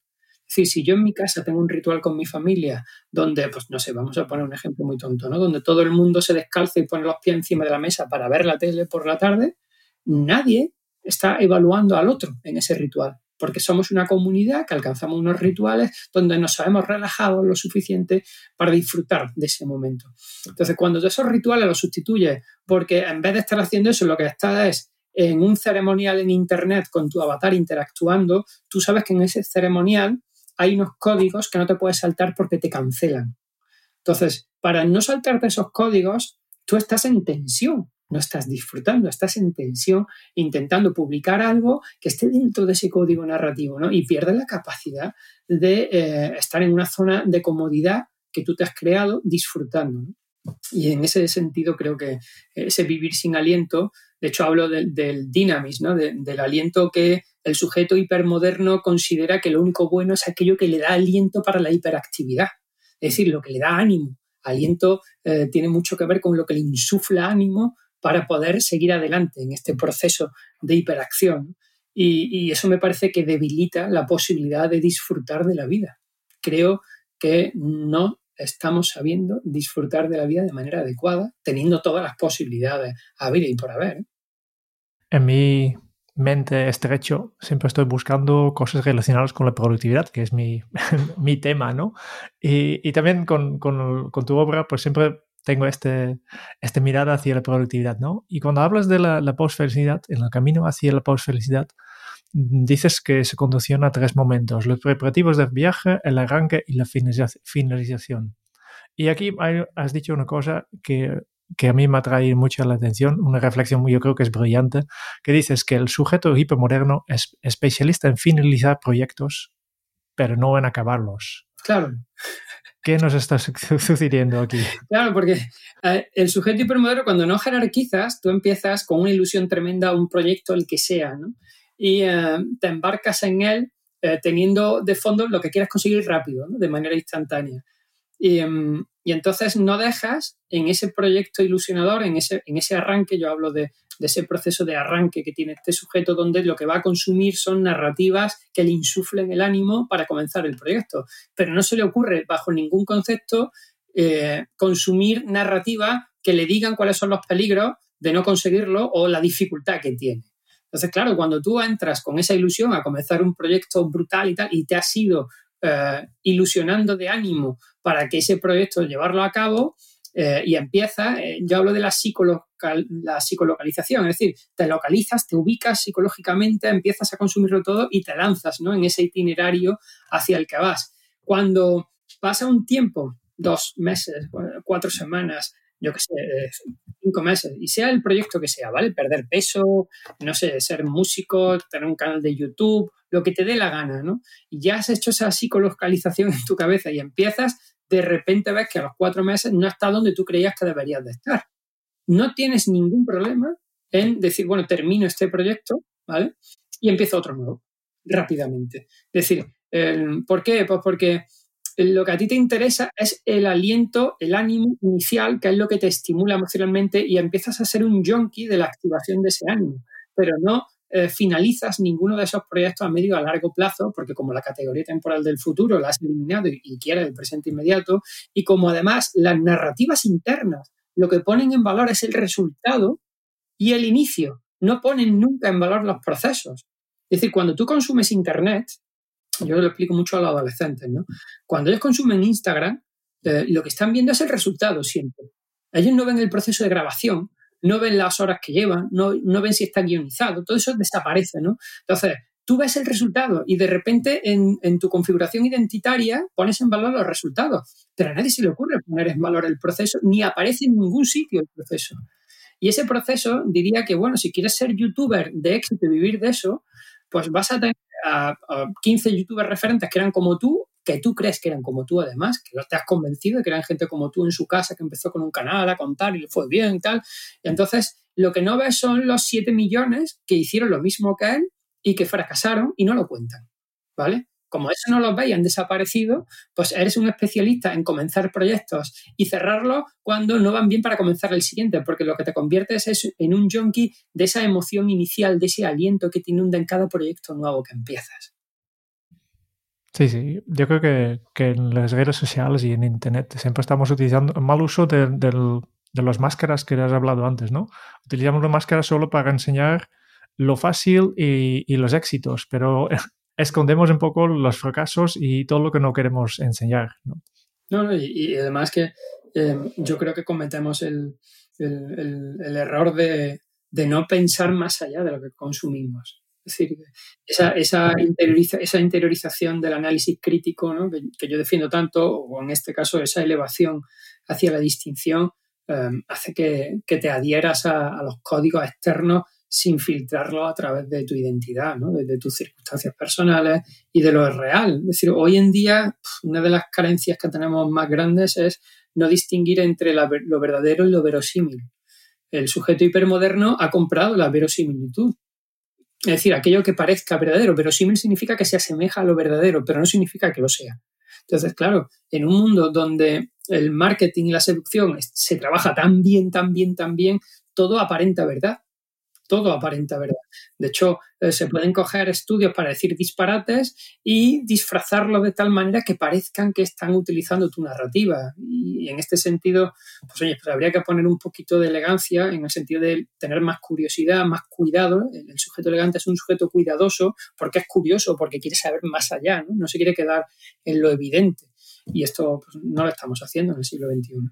Es decir, si yo en mi casa tengo un ritual con mi familia donde, pues no sé, vamos a poner un ejemplo muy tonto, ¿no? Donde todo el mundo se descalza y pone los pies encima de la mesa para ver la tele por la tarde, nadie está evaluando al otro en ese ritual porque somos una comunidad que alcanzamos unos rituales donde nos sabemos relajados lo suficiente para disfrutar de ese momento. Entonces, cuando tú esos rituales los sustituyes, porque en vez de estar haciendo eso, lo que estás es en un ceremonial en Internet con tu avatar interactuando, tú sabes que en ese ceremonial hay unos códigos que no te puedes saltar porque te cancelan. Entonces, para no saltarte esos códigos, tú estás en tensión no estás disfrutando, estás en tensión intentando publicar algo que esté dentro de ese código narrativo, ¿no? Y pierdes la capacidad de eh, estar en una zona de comodidad que tú te has creado disfrutando. Y en ese sentido creo que ese vivir sin aliento, de hecho hablo del, del ¿no? del aliento que el sujeto hipermoderno considera que lo único bueno es aquello que le da aliento para la hiperactividad, es decir, lo que le da ánimo. Aliento eh, tiene mucho que ver con lo que le insufla ánimo para poder seguir adelante en este proceso de hiperacción. Y, eso me parece que debilita la posibilidad de disfrutar de la vida. Creo que no estamos sabiendo disfrutar de la vida de manera adecuada, teniendo todas las posibilidades a vida y por haber. En mi mente estrecho siempre estoy buscando cosas relacionadas con la productividad, que es mi, mi tema, ¿no? Y, también con, con, con, tu obra, pues siempre tengo este, esta mirada hacia la productividad, ¿no? Y cuando hablas de la, la post-felicidad, en el camino hacia la post-felicidad, dices que se conducciona a tres momentos, los preparativos del viaje, el arranque y la finalización. Y aquí has dicho una cosa que, que a mí me atrae mucho la atención, una reflexión yo creo que es brillante, que dices que el sujeto hipermoderno es especialista en finalizar proyectos, pero no en acabarlos. Claro. ¿Qué nos está sucediendo aquí? Claro, porque eh, el sujeto hipermoderno, cuando no jerarquizas, tú empiezas con una ilusión tremenda un proyecto, el que sea, ¿no? Y eh, te embarcas en él eh, teniendo de fondo lo que quieras conseguir rápido, de manera instantánea. Em, y, entonces no dejas en ese proyecto ilusionador, en ese, en ese arranque, yo hablo de, de, ese proceso de arranque que tiene este sujeto, donde lo que va a consumir son narrativas que le insuflen el ánimo para comenzar el proyecto. Pero no se le ocurre bajo ningún concepto eh, consumir narrativa que le digan cuáles son los peligros de no conseguirlo o la dificultad que tiene. Entonces, claro, cuando tú entras con esa ilusión a comenzar un proyecto brutal y tal, y te has ido eh, ilusionando de ánimo para que ese proyecto llevarlo a cabo eh, y empieza, eh, yo hablo de la, la psicolocalización, es decir, te localizas, te ubicas psicológicamente, empiezas a consumirlo todo y te lanzas ¿no? en ese itinerario hacia el que vas. Cuando pasa un tiempo, dos meses, cuatro semanas, yo qué sé, cinco meses, y sea el proyecto que sea, ¿vale? Perder peso, no sé, ser músico, tener un canal de YouTube, lo que te dé la gana, ¿no? Y ya has hecho esa psicolocalización en tu cabeza y empiezas, de repente ves que a los cuatro meses no está donde tú creías que deberías de estar. No tienes ningún problema en decir, bueno, termino este proyecto, ¿vale? Y empiezo otro nuevo, rápidamente. Es decir, ¿por qué? Pues porque lo que a ti te interesa es el aliento, el ánimo inicial, que es lo que te estimula emocionalmente y empiezas a ser un junkie de la activación de ese ánimo, pero no eh, finalizas ninguno de esos proyectos a medio a largo plazo, porque como la categoría temporal del futuro la has eliminado y, y quieres el presente inmediato, y como además las narrativas internas lo que ponen en valor es el resultado y el inicio, no ponen nunca en valor los procesos. Es decir, cuando tú consumes Internet, yo lo explico mucho a los adolescentes, ¿no? Cuando ellos consumen Instagram, eh, lo que están viendo es el resultado siempre. Ellos no ven el proceso de grabación, no ven las horas que llevan, no, no ven si está guionizado, todo eso desaparece, ¿no? Entonces, tú ves el resultado y de repente en, en, tu configuración identitaria pones en valor los resultados, pero a nadie se le ocurre poner en valor el proceso, ni aparece en ningún sitio el proceso. Y ese proceso diría que, bueno, si quieres ser youtuber de éxito y vivir de eso, pues vas a tener a, 15 youtubers referentes que eran como tú, que tú crees que eran como tú además, que te has convencido de que eran gente como tú en su casa que empezó con un canal a contar y le fue bien y tal. Y entonces lo que no ves son los 7 millones que hicieron lo mismo que él y que fracasaron y no lo cuentan. ¿Vale? Como eso no los veis han desaparecido, pues eres un especialista en comenzar proyectos y cerrarlos cuando no van bien para comenzar el siguiente, porque lo que te conviertes es en un junkie de esa emoción inicial, de ese aliento que te inunda en cada proyecto nuevo que empiezas. Sí, sí. Yo creo que, en las redes sociales y en Internet siempre estamos utilizando mal uso de, de las máscaras que has hablado antes, ¿no? Utilizamos las máscaras solo para enseñar lo fácil y los éxitos, pero escondemos un poco los fracasos y todo lo que no queremos enseñar. No, no, y, además que em, yo creo que cometemos el, error de, no pensar más allá de lo que consumimos. Es decir, esa, esa, esa interiorización del análisis crítico que, yo defiendo tanto, o en este caso esa elevación hacia la distinción, em, hace que, te adhieras a, los códigos externos sin filtrarlo a través de tu identidad, ¿no? de, tus circunstancias personales y de lo real. Es decir, hoy en día una de las carencias que tenemos más grandes es no distinguir entre lo verdadero y lo verosímil. El sujeto hipermoderno ha comprado la verosimilitud. Es decir, aquello que parezca verdadero. Verosímil significa que se asemeja a lo verdadero, pero no significa que lo sea. Entonces, claro, en un mundo donde el marketing y la seducción se trabaja tan bien, tan bien, tan bien, todo aparenta verdad todo aparenta verdad. De hecho, eh, se pueden coger estudios para decir disparates y disfrazarlo de tal manera que parezcan que están utilizando tu narrativa. Y en este sentido, pues oye, pues habría que poner un poquito de elegancia en el sentido de tener más curiosidad, más cuidado. El, sujeto elegante es un sujeto cuidadoso porque es curioso, porque quiere saber más allá, no, no se quiere quedar en lo evidente. Y esto pues, no lo estamos haciendo en el siglo XXI.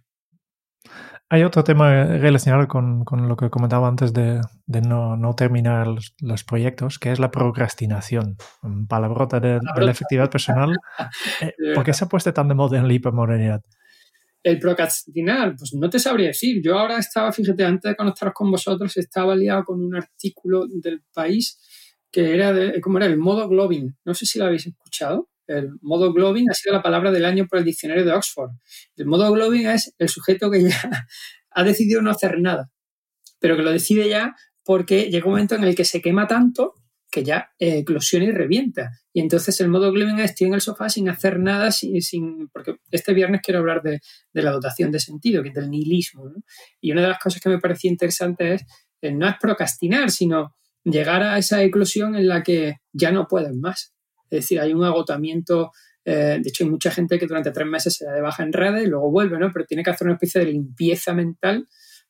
Hay otro tema relacionado con, lo que comentaba antes de, no, terminar los, proyectos, que es la procrastinación. Palabrota de, de la efectividad personal. Eh, ¿Por qué se ha puesto tan de moda en la hipermodernidad? El procrastinar, pues no te sabría decir. Yo ahora estaba, fíjate, antes de conectaros con vosotros, estaba liado con un artículo del país que era de, ¿cómo era? El modo globing. No sé si lo habéis escuchado. El modo globing ha sido la palabra del año por el diccionario de Oxford. El modo globing es el sujeto que ya ha decidido no hacer nada, pero que lo decide ya porque llega un momento en el que se quema tanto que ya eclosiona y revienta. Y entonces el modo Gleven estoy en el sofá sin hacer nada, sin, porque este viernes quiero hablar de, la dotación de sentido, que es del nihilismo. Y una de las cosas que me parecía interesante es, eh, no es procrastinar, sino llegar a esa eclosión en la que ya no puedes más. Es decir, hay un agotamiento. Eh, de hecho, hay mucha gente que durante tres meses se da de baja en redes y luego vuelve, ¿no? Pero tiene que hacer una especie de limpieza mental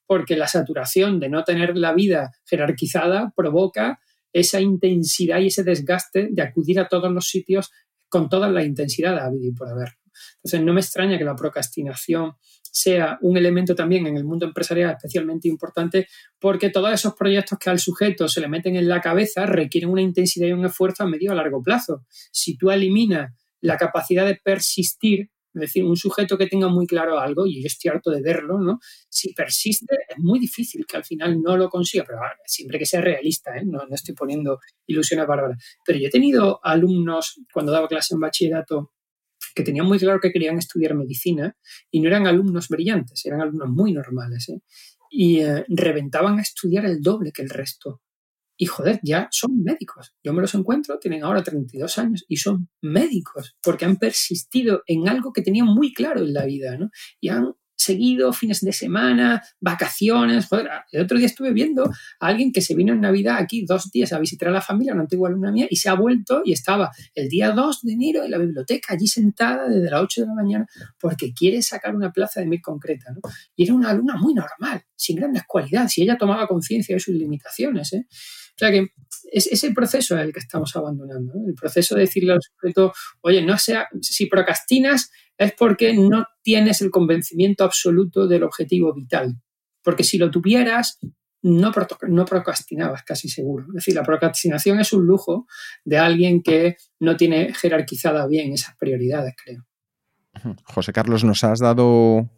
porque la saturación de no tener la vida jerarquizada provoca esa intensidad y ese desgaste de acudir a todos los sitios con toda la intensidad de haber por haber. Entonces, no me extraña que la procrastinación sea un elemento también en el mundo empresarial especialmente importante porque todos esos proyectos que al sujeto se le meten en la cabeza requieren una intensidad y un esfuerzo a medio a largo plazo. Si tú eliminas la capacidad de persistir es decir, un sujeto que tenga muy claro algo, y yo estoy harto de verlo, ¿no? Si persiste, es muy difícil que al final no lo consiga, pero siempre que sea realista, ¿eh? no, no, estoy poniendo ilusiones bárbaras. Pero yo he tenido alumnos, cuando daba clase en bachillerato, que tenían muy claro que querían estudiar medicina y no eran alumnos brillantes, eran alumnos muy normales, ¿eh? y eh, reventaban a estudiar el doble que el resto. Y joder, ya son médicos. Yo me los encuentro, tienen ahora 32 años y son médicos porque han persistido en algo que tenían muy claro en la vida, ¿no? Y han seguido fines de semana, vacaciones. El otro día estuve viendo a alguien que se vino en Navidad aquí dos días a visitar a la familia, una antigua alumna mía, y se ha vuelto y estaba el día 2 de enero en la biblioteca, allí sentada desde las 8 de la mañana, porque quiere sacar una plaza de mil concreta. ¿no? Y era una alumna muy normal, sin grandes cualidades, y ella tomaba conciencia de sus limitaciones. ¿eh? Sea que es ese proceso el que estamos abandonando, el proceso de decirle al sujeto, oye, no sea, si procrastinas es porque no tienes el convencimiento absoluto del objetivo vital. Porque si lo tuvieras, no, no procrastinabas casi seguro. Es decir, la procrastinación es un lujo de alguien que no tiene jerarquizada bien esas prioridades, creo. José Carlos, nos has dado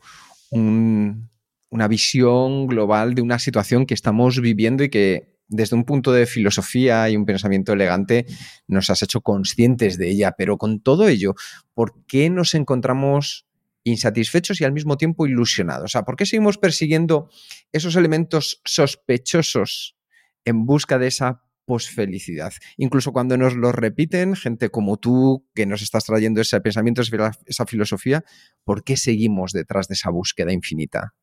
una visión global de una situación que estamos viviendo y que desde un punto de filosofía y un pensamiento elegante nos has hecho conscientes de ella, pero con todo ello, ¿por qué nos encontramos insatisfechos y al mismo tiempo ilusionados? O sea, ¿por qué seguimos persiguiendo esos elementos sospechosos en busca de esa posfelicidad? Incluso cuando nos lo repiten, gente como tú, que nos estás trayendo ese pensamiento, esa filosofía, ¿por qué seguimos detrás de esa búsqueda infinita?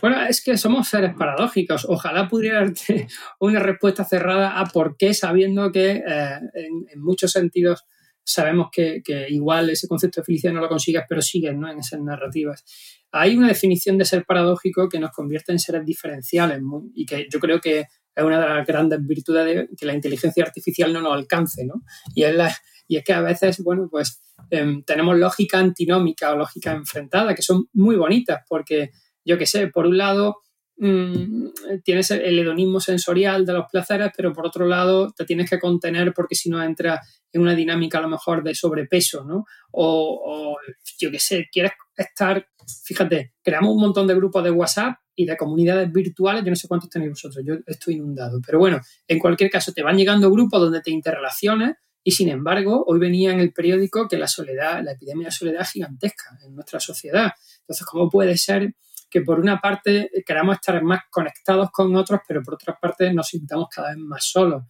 Bueno, es que somos seres paradójicos. Ojalá pudiera darte una respuesta cerrada a por qué, sabiendo que eh, en, muchos sentidos sabemos que, igual ese concepto de felicidad no lo consigues, pero sigues ¿no? en esas narrativas. Hay una definición de ser paradójico que nos convierte en seres diferenciales y que yo creo que es una de las grandes virtudes de que la inteligencia artificial no nos alcance, ¿no? Y es, la, y es que a veces, bueno, pues em, tenemos lógica antinómica o lógica enfrentada, que son muy bonitas porque yo qué sé, por un lado mm, tienes el hedonismo sensorial de los placeres, pero por otro lado te tienes que contener porque si no entras en una dinámica a lo mejor de sobrepeso, ¿no? O, yo qué sé, quieres estar, fíjate, creamos un montón de grupos de WhatsApp y de comunidades virtuales, yo no sé cuántos tenéis vosotros, yo estoy inundado, pero bueno, en cualquier caso te van llegando grupos donde te interrelaciones y sin embargo, hoy venía en el periódico que la soledad, la epidemia de soledad es gigantesca en nuestra sociedad. Entonces, ¿cómo puede ser que por una parte queramos estar más conectados con otros, pero por otra parte nos sintamos cada vez más solos.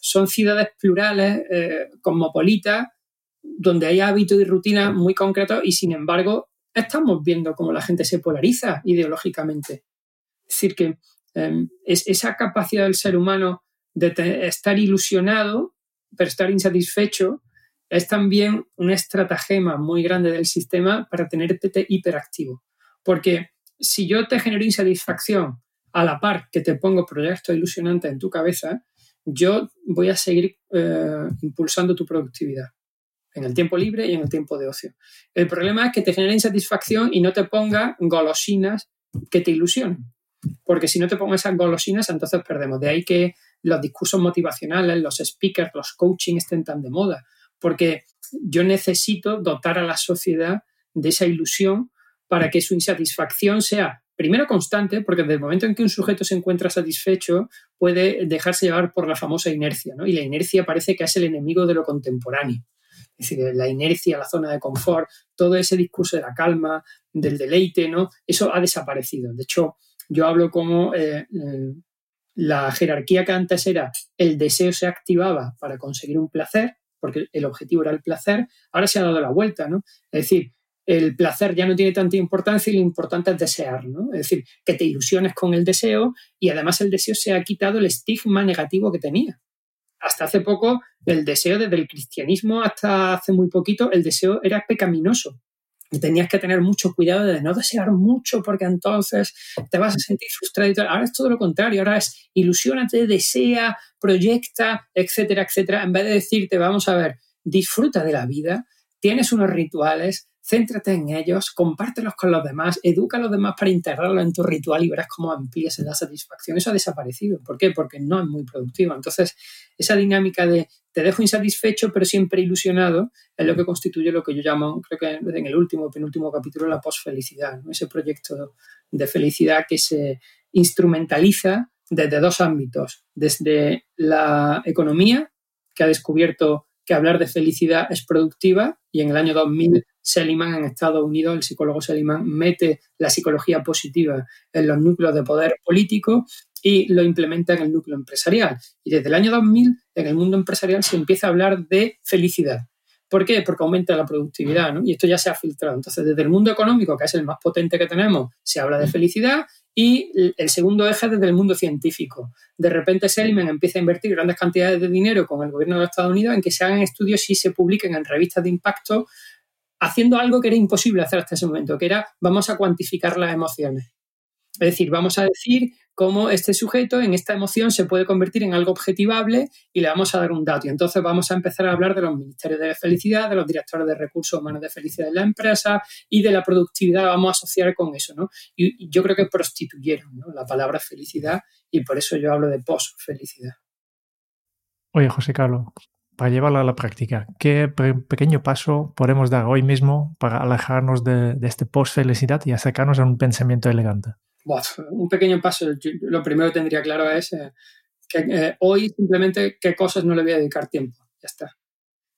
Son ciudades plurales, eh, cosmopolitas, donde hay hábitos y rutinas muy concretos y sin embargo estamos viendo cómo la gente se polariza ideológicamente. Es decir, que em, es esa capacidad del ser humano de estar ilusionado, pero estar insatisfecho, es también un estratagema muy grande del sistema para tenerte hiperactivo. Porque si yo te genero insatisfacción a la par que te pongo proyectos ilusionantes en tu cabeza, yo voy a seguir eh, impulsando tu productividad en el tiempo libre y en el tiempo de ocio. El problema es que te genera insatisfacción y no te ponga golosinas que te ilusionen. Porque si no te pongo esas golosinas, entonces perdemos. De ahí que los discursos motivacionales, los speakers, los coaching estén tan de moda. Porque yo necesito dotar a la sociedad de esa ilusión para que su insatisfacción sea primero constante, porque desde el momento en que un sujeto se encuentra satisfecho, puede dejarse llevar por la famosa inercia, ¿no? Y la inercia parece que es el enemigo de lo contemporáneo. Es decir, la inercia, la zona de confort, todo ese discurso de la calma, del deleite, ¿no? Eso ha desaparecido. De hecho, yo hablo como eh, eh, la jerarquía que antes era el deseo se activaba para conseguir un placer, porque el objetivo era el placer, ahora se ha dado la vuelta, ¿no? Es decir, el placer ya no tiene tanta importancia y lo importante es desear, ¿no? Es decir, que te ilusiones con el deseo y además el deseo se ha quitado el estigma negativo que tenía. Hasta hace poco, el deseo desde el cristianismo hasta hace muy poquito, el deseo era pecaminoso. Y tenías que tener mucho cuidado de no desear mucho porque entonces te vas a sentir frustrado Ahora es todo lo contrario, ahora es ilusionate, desea, proyecta, etcétera, etcétera. En vez de decirte, vamos a ver, disfruta de la vida, tienes unos rituales, céntrate en ellos, compártelos con los demás, educa a los demás para integrarlo en tu ritual y verás cómo amplías la satisfacción. Eso ha desaparecido. ¿Por qué? Porque no es muy productivo. Entonces, esa dinámica de te dejo insatisfecho pero siempre ilusionado es lo que constituye lo que yo llamo, creo que en el último, penúltimo capítulo, la posfelicidad, ese proyecto de felicidad que se instrumentaliza desde dos ámbitos, desde la economía, que ha descubierto que hablar de felicidad es productiva y en el año 2000 Seligman en Estados Unidos, el psicólogo Seligman, mete la psicología positiva en los núcleos de poder político y lo implementa en el núcleo empresarial. Y desde el año 2000 en el mundo empresarial se empieza a hablar de felicidad. ¿Por qué? Porque aumenta la productividad, ¿no? Y esto ya se ha filtrado. Entonces, desde el mundo económico, que es el más potente que tenemos, se habla de felicidad y el segundo eje desde el mundo científico. De repente Seligman empieza a invertir grandes cantidades de dinero con el gobierno de Estados Unidos en que se hagan estudios y se publiquen en revistas de impacto haciendo algo que era imposible hacer hasta ese momento, que era vamos a cuantificar las emociones. Es decir, vamos a decir cómo este sujeto en esta emoción se puede convertir en algo objetivable y le vamos a dar un dato. Y entonces vamos a empezar a hablar de los ministerios de felicidad, de los directores de recursos humanos de felicidad en la empresa y de la productividad vamos a asociar con eso. ¿no? Y, yo creo que prostituyeron la palabra felicidad y por eso yo hablo de post-felicidad. Oye, José Carlos, para llevarla a la práctica, ¿qué pequeño paso podemos dar hoy mismo para alejarnos de, este post-felicidad y acercarnos a un pensamiento elegante? Un pequeño paso. lo primero que tendría claro es eh, que eh, hoy simplemente qué cosas no le voy a dedicar tiempo. Ya está.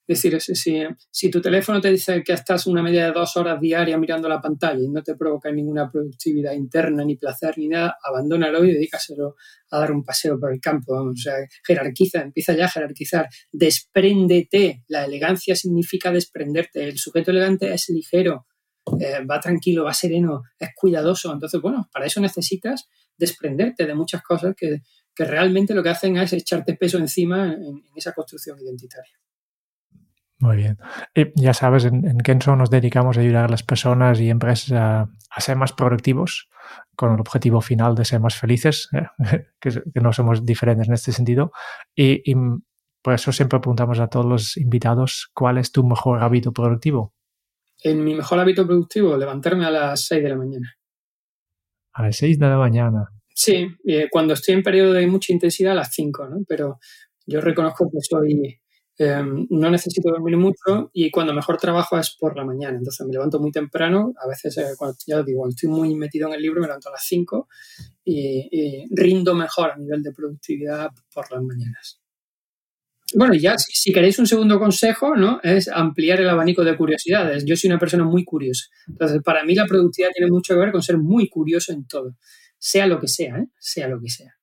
Es decir, si, si, tu teléfono te dice que estás una media de dos horas diarias mirando la pantalla y no te provoca ninguna productividad interna, ni placer, ni nada, abandónalo y dedícaselo a dar un paseo por el campo. O sea, jerarquiza, empieza ya a jerarquizar. Despréndete. La elegancia significa desprenderte. El sujeto elegante es ligero, eh, va tranquilo, va sereno, es cuidadoso. Entonces, bueno, para eso necesitas desprenderte de muchas cosas que, que realmente lo que hacen es echarte peso encima en esa construcción identitaria. Muy bien. Y ya sabes, en, en, Kenzo nos dedicamos a ayudar a las personas y empresas a, ser más productivos con el objetivo final de ser más felices, eh, que, no somos diferentes en este sentido. Y, y, por eso siempre preguntamos a todos los invitados cuál es tu mejor hábito productivo. En mi mejor hábito productivo, levantarme a las 6 de la mañana. A las 6 de la mañana. Sí, eh, cuando estoy en periodo de mucha intensidad a las 5, ¿no? Pero yo reconozco que soy Em, no necesito dormir mucho y cuando mejor trabajo es por la mañana. Entonces me levanto muy temprano. A veces, eh, cuando, ya digo, cuando estoy muy metido en el libro, me levanto a las 5 y, rindo mejor a nivel de productividad por las mañanas. Bueno, ya si, queréis un segundo consejo, ¿no? Es ampliar el abanico de curiosidades. Yo soy una persona muy curiosa. Entonces, para mí la productividad tiene mucho que ver con ser muy curioso en todo. Sea lo que sea, ¿eh? Sea lo que sea.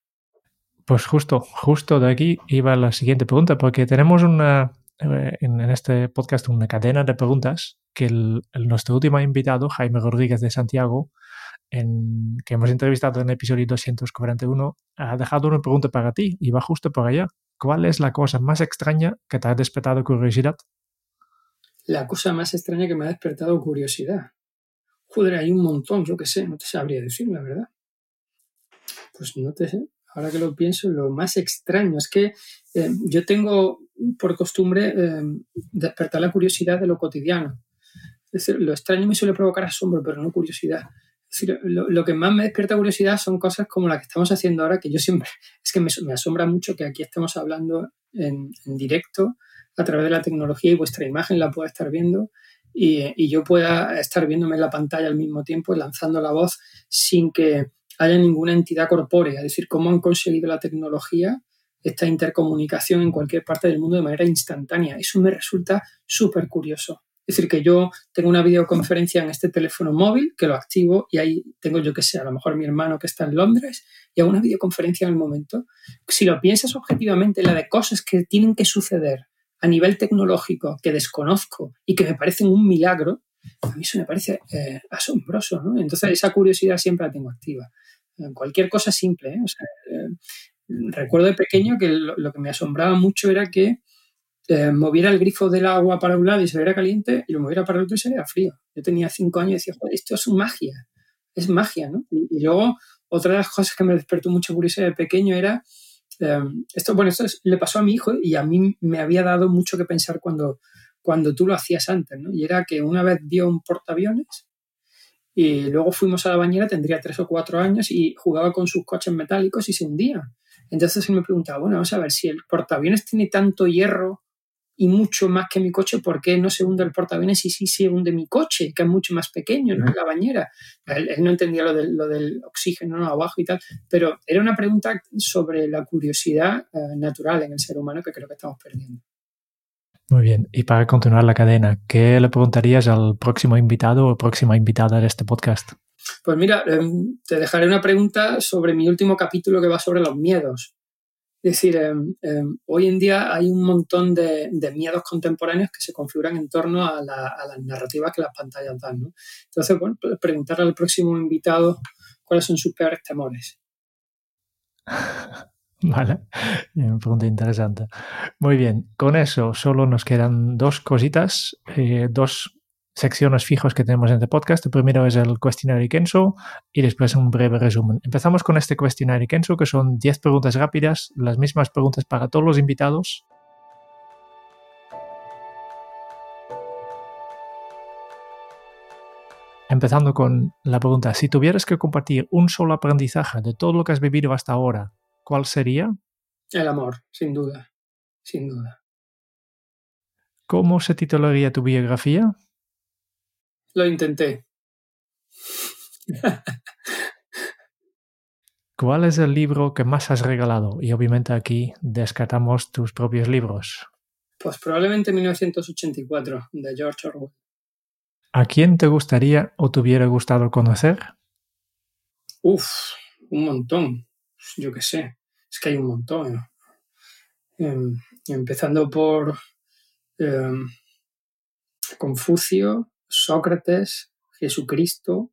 Pues justo, justo de aquí iba la siguiente pregunta, porque tenemos una, eh, en, este podcast una cadena de preguntas que el, nuestro último invitado, Jaime Rodríguez de Santiago, en, que hemos entrevistado en el episodio 241, ha dejado una pregunta para ti y va justo por allá. ¿Cuál es la cosa más extraña que te ha despertado curiosidad? La cosa más extraña que me ha despertado curiosidad. Joder, hay un montón, yo qué sé, no te sabría decir, la verdad. Pues no te sé ahora que lo pienso, lo más extraño es que eh, yo tengo por costumbre eh, despertar la curiosidad de lo cotidiano. Es decir, lo extraño me suele provocar asombro, pero no curiosidad. Lo, que más me despierta curiosidad son cosas como las que estamos haciendo ahora, que yo siempre, es que me, asombra mucho que aquí estemos hablando en, directo a través de la tecnología y vuestra imagen la pueda estar viendo y, y yo pueda estar viéndome en la pantalla al mismo tiempo, lanzando la voz sin que haya ninguna entidad corpórea, es decir, cómo han conseguido la tecnología esta intercomunicación en cualquier parte del mundo de manera instantánea. Eso me resulta súper curioso. Es decir, que yo tengo una videoconferencia en este teléfono móvil, que lo activo y ahí tengo yo que sé, a lo mejor mi hermano que está en Londres y hago una videoconferencia en el momento. Si lo piensas objetivamente, la de cosas que tienen que suceder a nivel tecnológico que desconozco y que me parecen un milagro, a mí eso me parece eh, asombroso. ¿no? Entonces esa curiosidad siempre la tengo activa. En cualquier cosa simple. ¿eh? O sea, eh, recuerdo de pequeño que lo, que me asombraba mucho era que eh, moviera el grifo del agua para un lado y se caliente y lo moviera para el otro y se frío. Yo tenía cinco años y decía, Joder, esto es magia, es magia, ¿no? Y, luego, otra de las cosas que me despertó mucha curiosidad de pequeño era, em, esto, bueno, esto le pasó a mi hijo y a mí me había dado mucho que pensar cuando, cuando tú lo hacías antes, ¿no? Y era que una vez dio un portaaviones y luego fuimos a la bañera, tendría tres o cuatro años y jugaba con sus coches metálicos y se hundía. Entonces él me preguntaba, bueno, vamos a ver, si el portaaviones tiene tanto hierro y mucho más que mi coche, ¿por qué no se hunde el portaaviones y sí se hunde mi coche, que es mucho más pequeño, ¿no? La bañera. Él, no entendía lo del, lo del oxígeno ¿no? abajo y tal, pero era una pregunta sobre la curiosidad eh, natural en el ser humano que creo que estamos perdiendo. Muy bien, y para continuar la cadena, ¿qué le preguntarías al próximo invitado o próxima invitada de este podcast? Pues mira, em, te dejaré una pregunta sobre mi último capítulo que va sobre los miedos. Es decir, em, em, hoy en día hay un montón de, miedos contemporáneos que se configuran en torno a, las narrativas que las pantallas dan. ¿no? Entonces, bueno, pues preguntarle al próximo invitado cuáles son sus peores temores. Vale, una pregunta interesante. Muy bien, con eso solo nos quedan dos cositas, eh, dos secciones fijos que tenemos en este podcast. El primero es el cuestionario Kenso y después un breve resumen. Empezamos con este cuestionario Kenso, que son 10 preguntas rápidas, las mismas preguntas para todos los invitados. Empezando con la pregunta, si tuvieras que compartir un solo aprendizaje de todo lo que has vivido hasta ahora, ¿cuál sería? El amor, sin duda, sin duda. ¿Cómo se titularía tu biografía? Lo intenté. ¿Cuál es el libro que más has regalado? Y obviamente aquí descartamos tus propios libros. Pues probablemente 1984, de George Orwell. ¿A quién te gustaría o te hubiera gustado conocer? Uf, un montón. Yo qué sé. Es que hay un montón. Em, empezando por em, Confucio, Sócrates, Jesucristo.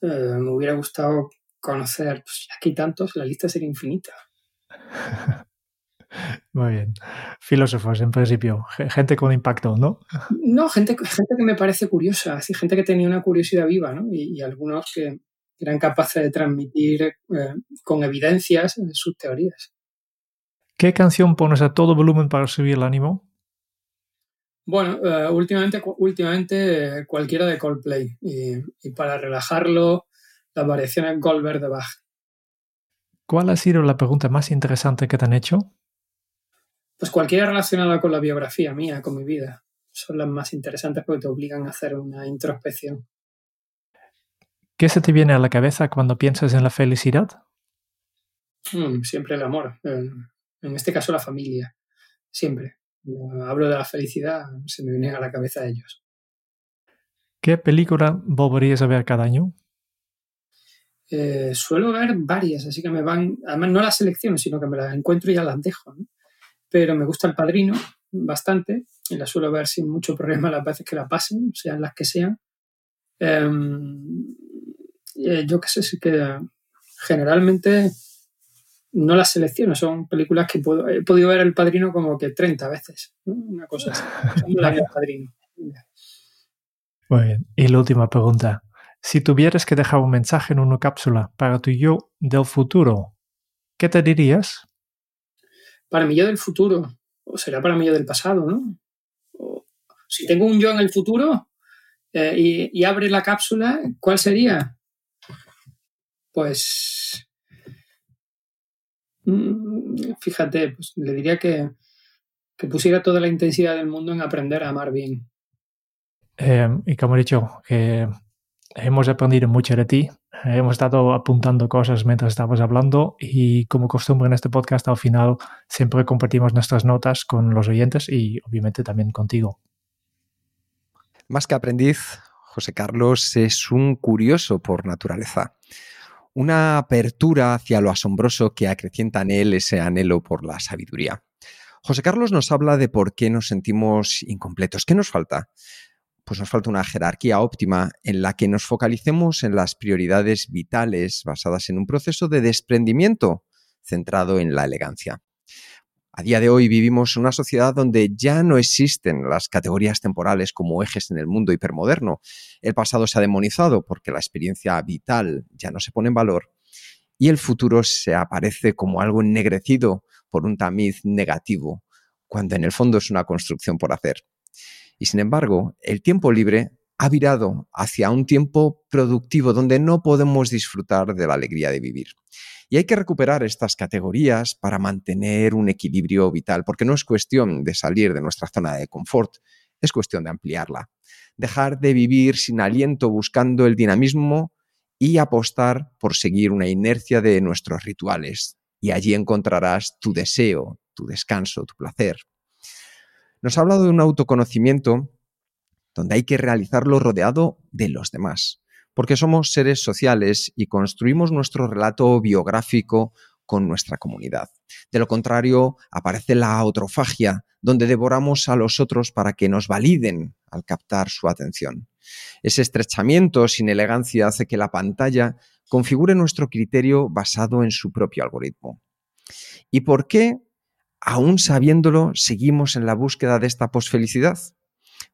Eh, me hubiera gustado conocer, pues aquí tantos, la lista sería infinita. Muy bien. Filósofos, en principio. Gente con impacto, ¿no? No, gente, gente que me parece curiosa, así, gente que tenía una curiosidad viva, ¿no? Y, algunos que eran capaces de transmitir eh, con evidencias sus teorías. ¿Qué canción pones a todo volumen para subir el ánimo? Bueno, eh, últimamente, últimamente cualquiera de Coldplay y, para relajarlo, las variaciones Goldberg de Bach. ¿Cuál ha sido la pregunta más interesante que te han hecho? Pues cualquiera relacionada con la biografía mía, con mi vida. Son las más interesantes porque te obligan a hacer una introspección. ¿Qué se te viene a la cabeza cuando piensas en la felicidad? Mm, siempre el amor. En este caso la familia. Siempre hablo de la felicidad, se me vienen a la cabeza ellos. ¿Qué película volverías a ver cada año? Eh, suelo ver varias, así que me van, además no las selecciono, sino que me las encuentro y ya las dejo. Pero me gusta El Padrino bastante y la suelo ver sin mucho problema las veces que la pasen, sean las que sean. Em, eh, yo qué sé, sí que generalmente no las selecciono, son películas que puedo, he podido ver El Padrino como que 30 veces, una cosa así. El Padrino. Muy bien. Y la última pregunta. Si tuvieras que dejar un mensaje en una cápsula para tu yo del futuro, ¿qué te dirías? Para mi yo del futuro, o será para mi yo del pasado, ¿no? si tengo un yo en el futuro eh, y, y abre la cápsula, ¿cuál sería? Pues fíjate, pues le diría que, pusiera toda la intensidad del mundo en aprender a amar bien. Eh, y como he dicho, que hemos aprendido mucho de ti, hemos estado apuntando cosas mientras estábamos hablando y como costumbre en este podcast al final siempre compartimos nuestras notas con los oyentes y obviamente también contigo. Más que aprendiz, José Carlos es un curioso por naturaleza. Una apertura hacia lo asombroso que acrecienta en él ese anhelo por la sabiduría. José Carlos nos habla de por qué nos sentimos incompletos. ¿Qué nos falta? Pues nos falta una jerarquía óptima en la que nos focalicemos en las prioridades vitales basadas en un proceso de desprendimiento centrado en la elegancia. A día de hoy vivimos en una sociedad donde ya no existen las categorías temporales como ejes en el mundo hipermoderno. El pasado se ha demonizado porque la experiencia vital ya no se pone en valor y el futuro se aparece como algo ennegrecido por un tamiz negativo, cuando en el fondo es una construcción por hacer. Y sin embargo, el tiempo libre ha virado hacia un tiempo productivo donde no podemos disfrutar de la alegría de vivir. Y hay que recuperar estas categorías para mantener un equilibrio vital, porque no es cuestión de salir de nuestra zona de confort, es cuestión de ampliarla. Dejar de vivir sin aliento buscando el dinamismo y apostar por seguir una inercia de nuestros rituales. Y allí encontrarás tu deseo, tu descanso, tu placer. Nos ha hablado de un autoconocimiento donde hay que realizarlo rodeado de los demás porque somos seres sociales y construimos nuestro relato biográfico con nuestra comunidad. De lo contrario, aparece la autofagia, donde devoramos a los otros para que nos validen al captar su atención. Ese estrechamiento sin elegancia hace que la pantalla configure nuestro criterio basado en su propio algoritmo. ¿Y por qué, aún sabiéndolo, seguimos en la búsqueda de esta posfelicidad?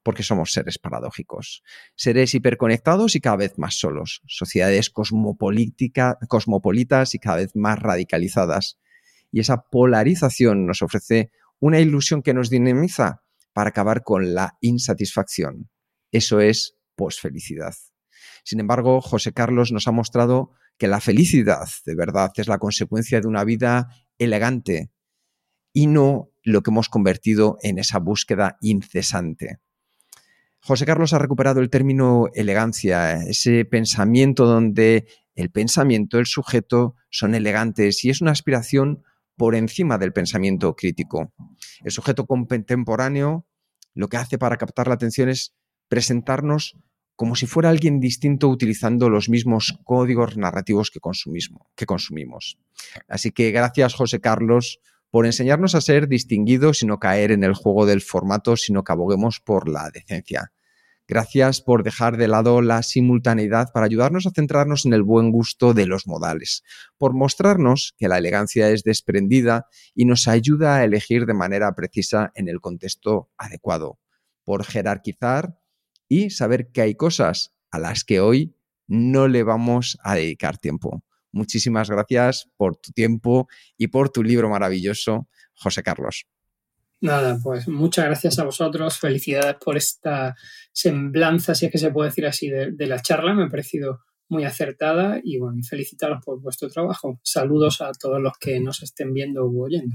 Porque somos seres paradójicos, seres hiperconectados y cada vez más solos, sociedades cosmopolitas y cada vez más radicalizadas. Y esa polarización nos ofrece una ilusión que nos dinamiza para acabar con la insatisfacción. Eso es posfelicidad. Sin embargo, José Carlos nos ha mostrado que la felicidad de verdad es la consecuencia de una vida elegante y no lo que hemos convertido en esa búsqueda incesante. José Carlos ha recuperado el término elegancia, ese pensamiento donde el pensamiento, el sujeto son elegantes y es una aspiración por encima del pensamiento crítico. El sujeto contemporáneo lo que hace para captar la atención es presentarnos como si fuera alguien distinto utilizando los mismos códigos narrativos que, que consumimos. Así que gracias José Carlos por enseñarnos a ser distinguidos y no caer en el juego del formato, sino que aboguemos por la decencia. Gracias por dejar de lado la simultaneidad para ayudarnos a centrarnos en el buen gusto de los modales, por mostrarnos que la elegancia es desprendida y nos ayuda a elegir de manera precisa en el contexto adecuado, por jerarquizar y saber que hay cosas a las que hoy no le vamos a dedicar tiempo. Muchísimas gracias por tu tiempo y por tu libro maravilloso, José Carlos. Nada, pues muchas gracias a vosotros. Felicidades por esta semblanza, si es que se puede decir así, de, la charla. Me ha parecido muy acertada y bueno, felicitaros por vuestro trabajo. Saludos a todos los que nos estén viendo u oyendo.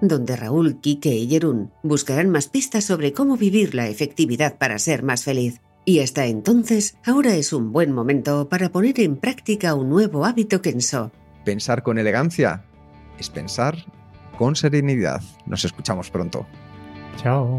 donde Raúl, Kike y Jerún buscarán más pistas sobre cómo vivir la efectividad para ser más feliz. Y hasta entonces, ahora es un buen momento para poner en práctica un nuevo hábito Kenso. Pensar con elegancia es pensar con serenidad. Nos escuchamos pronto. Chao.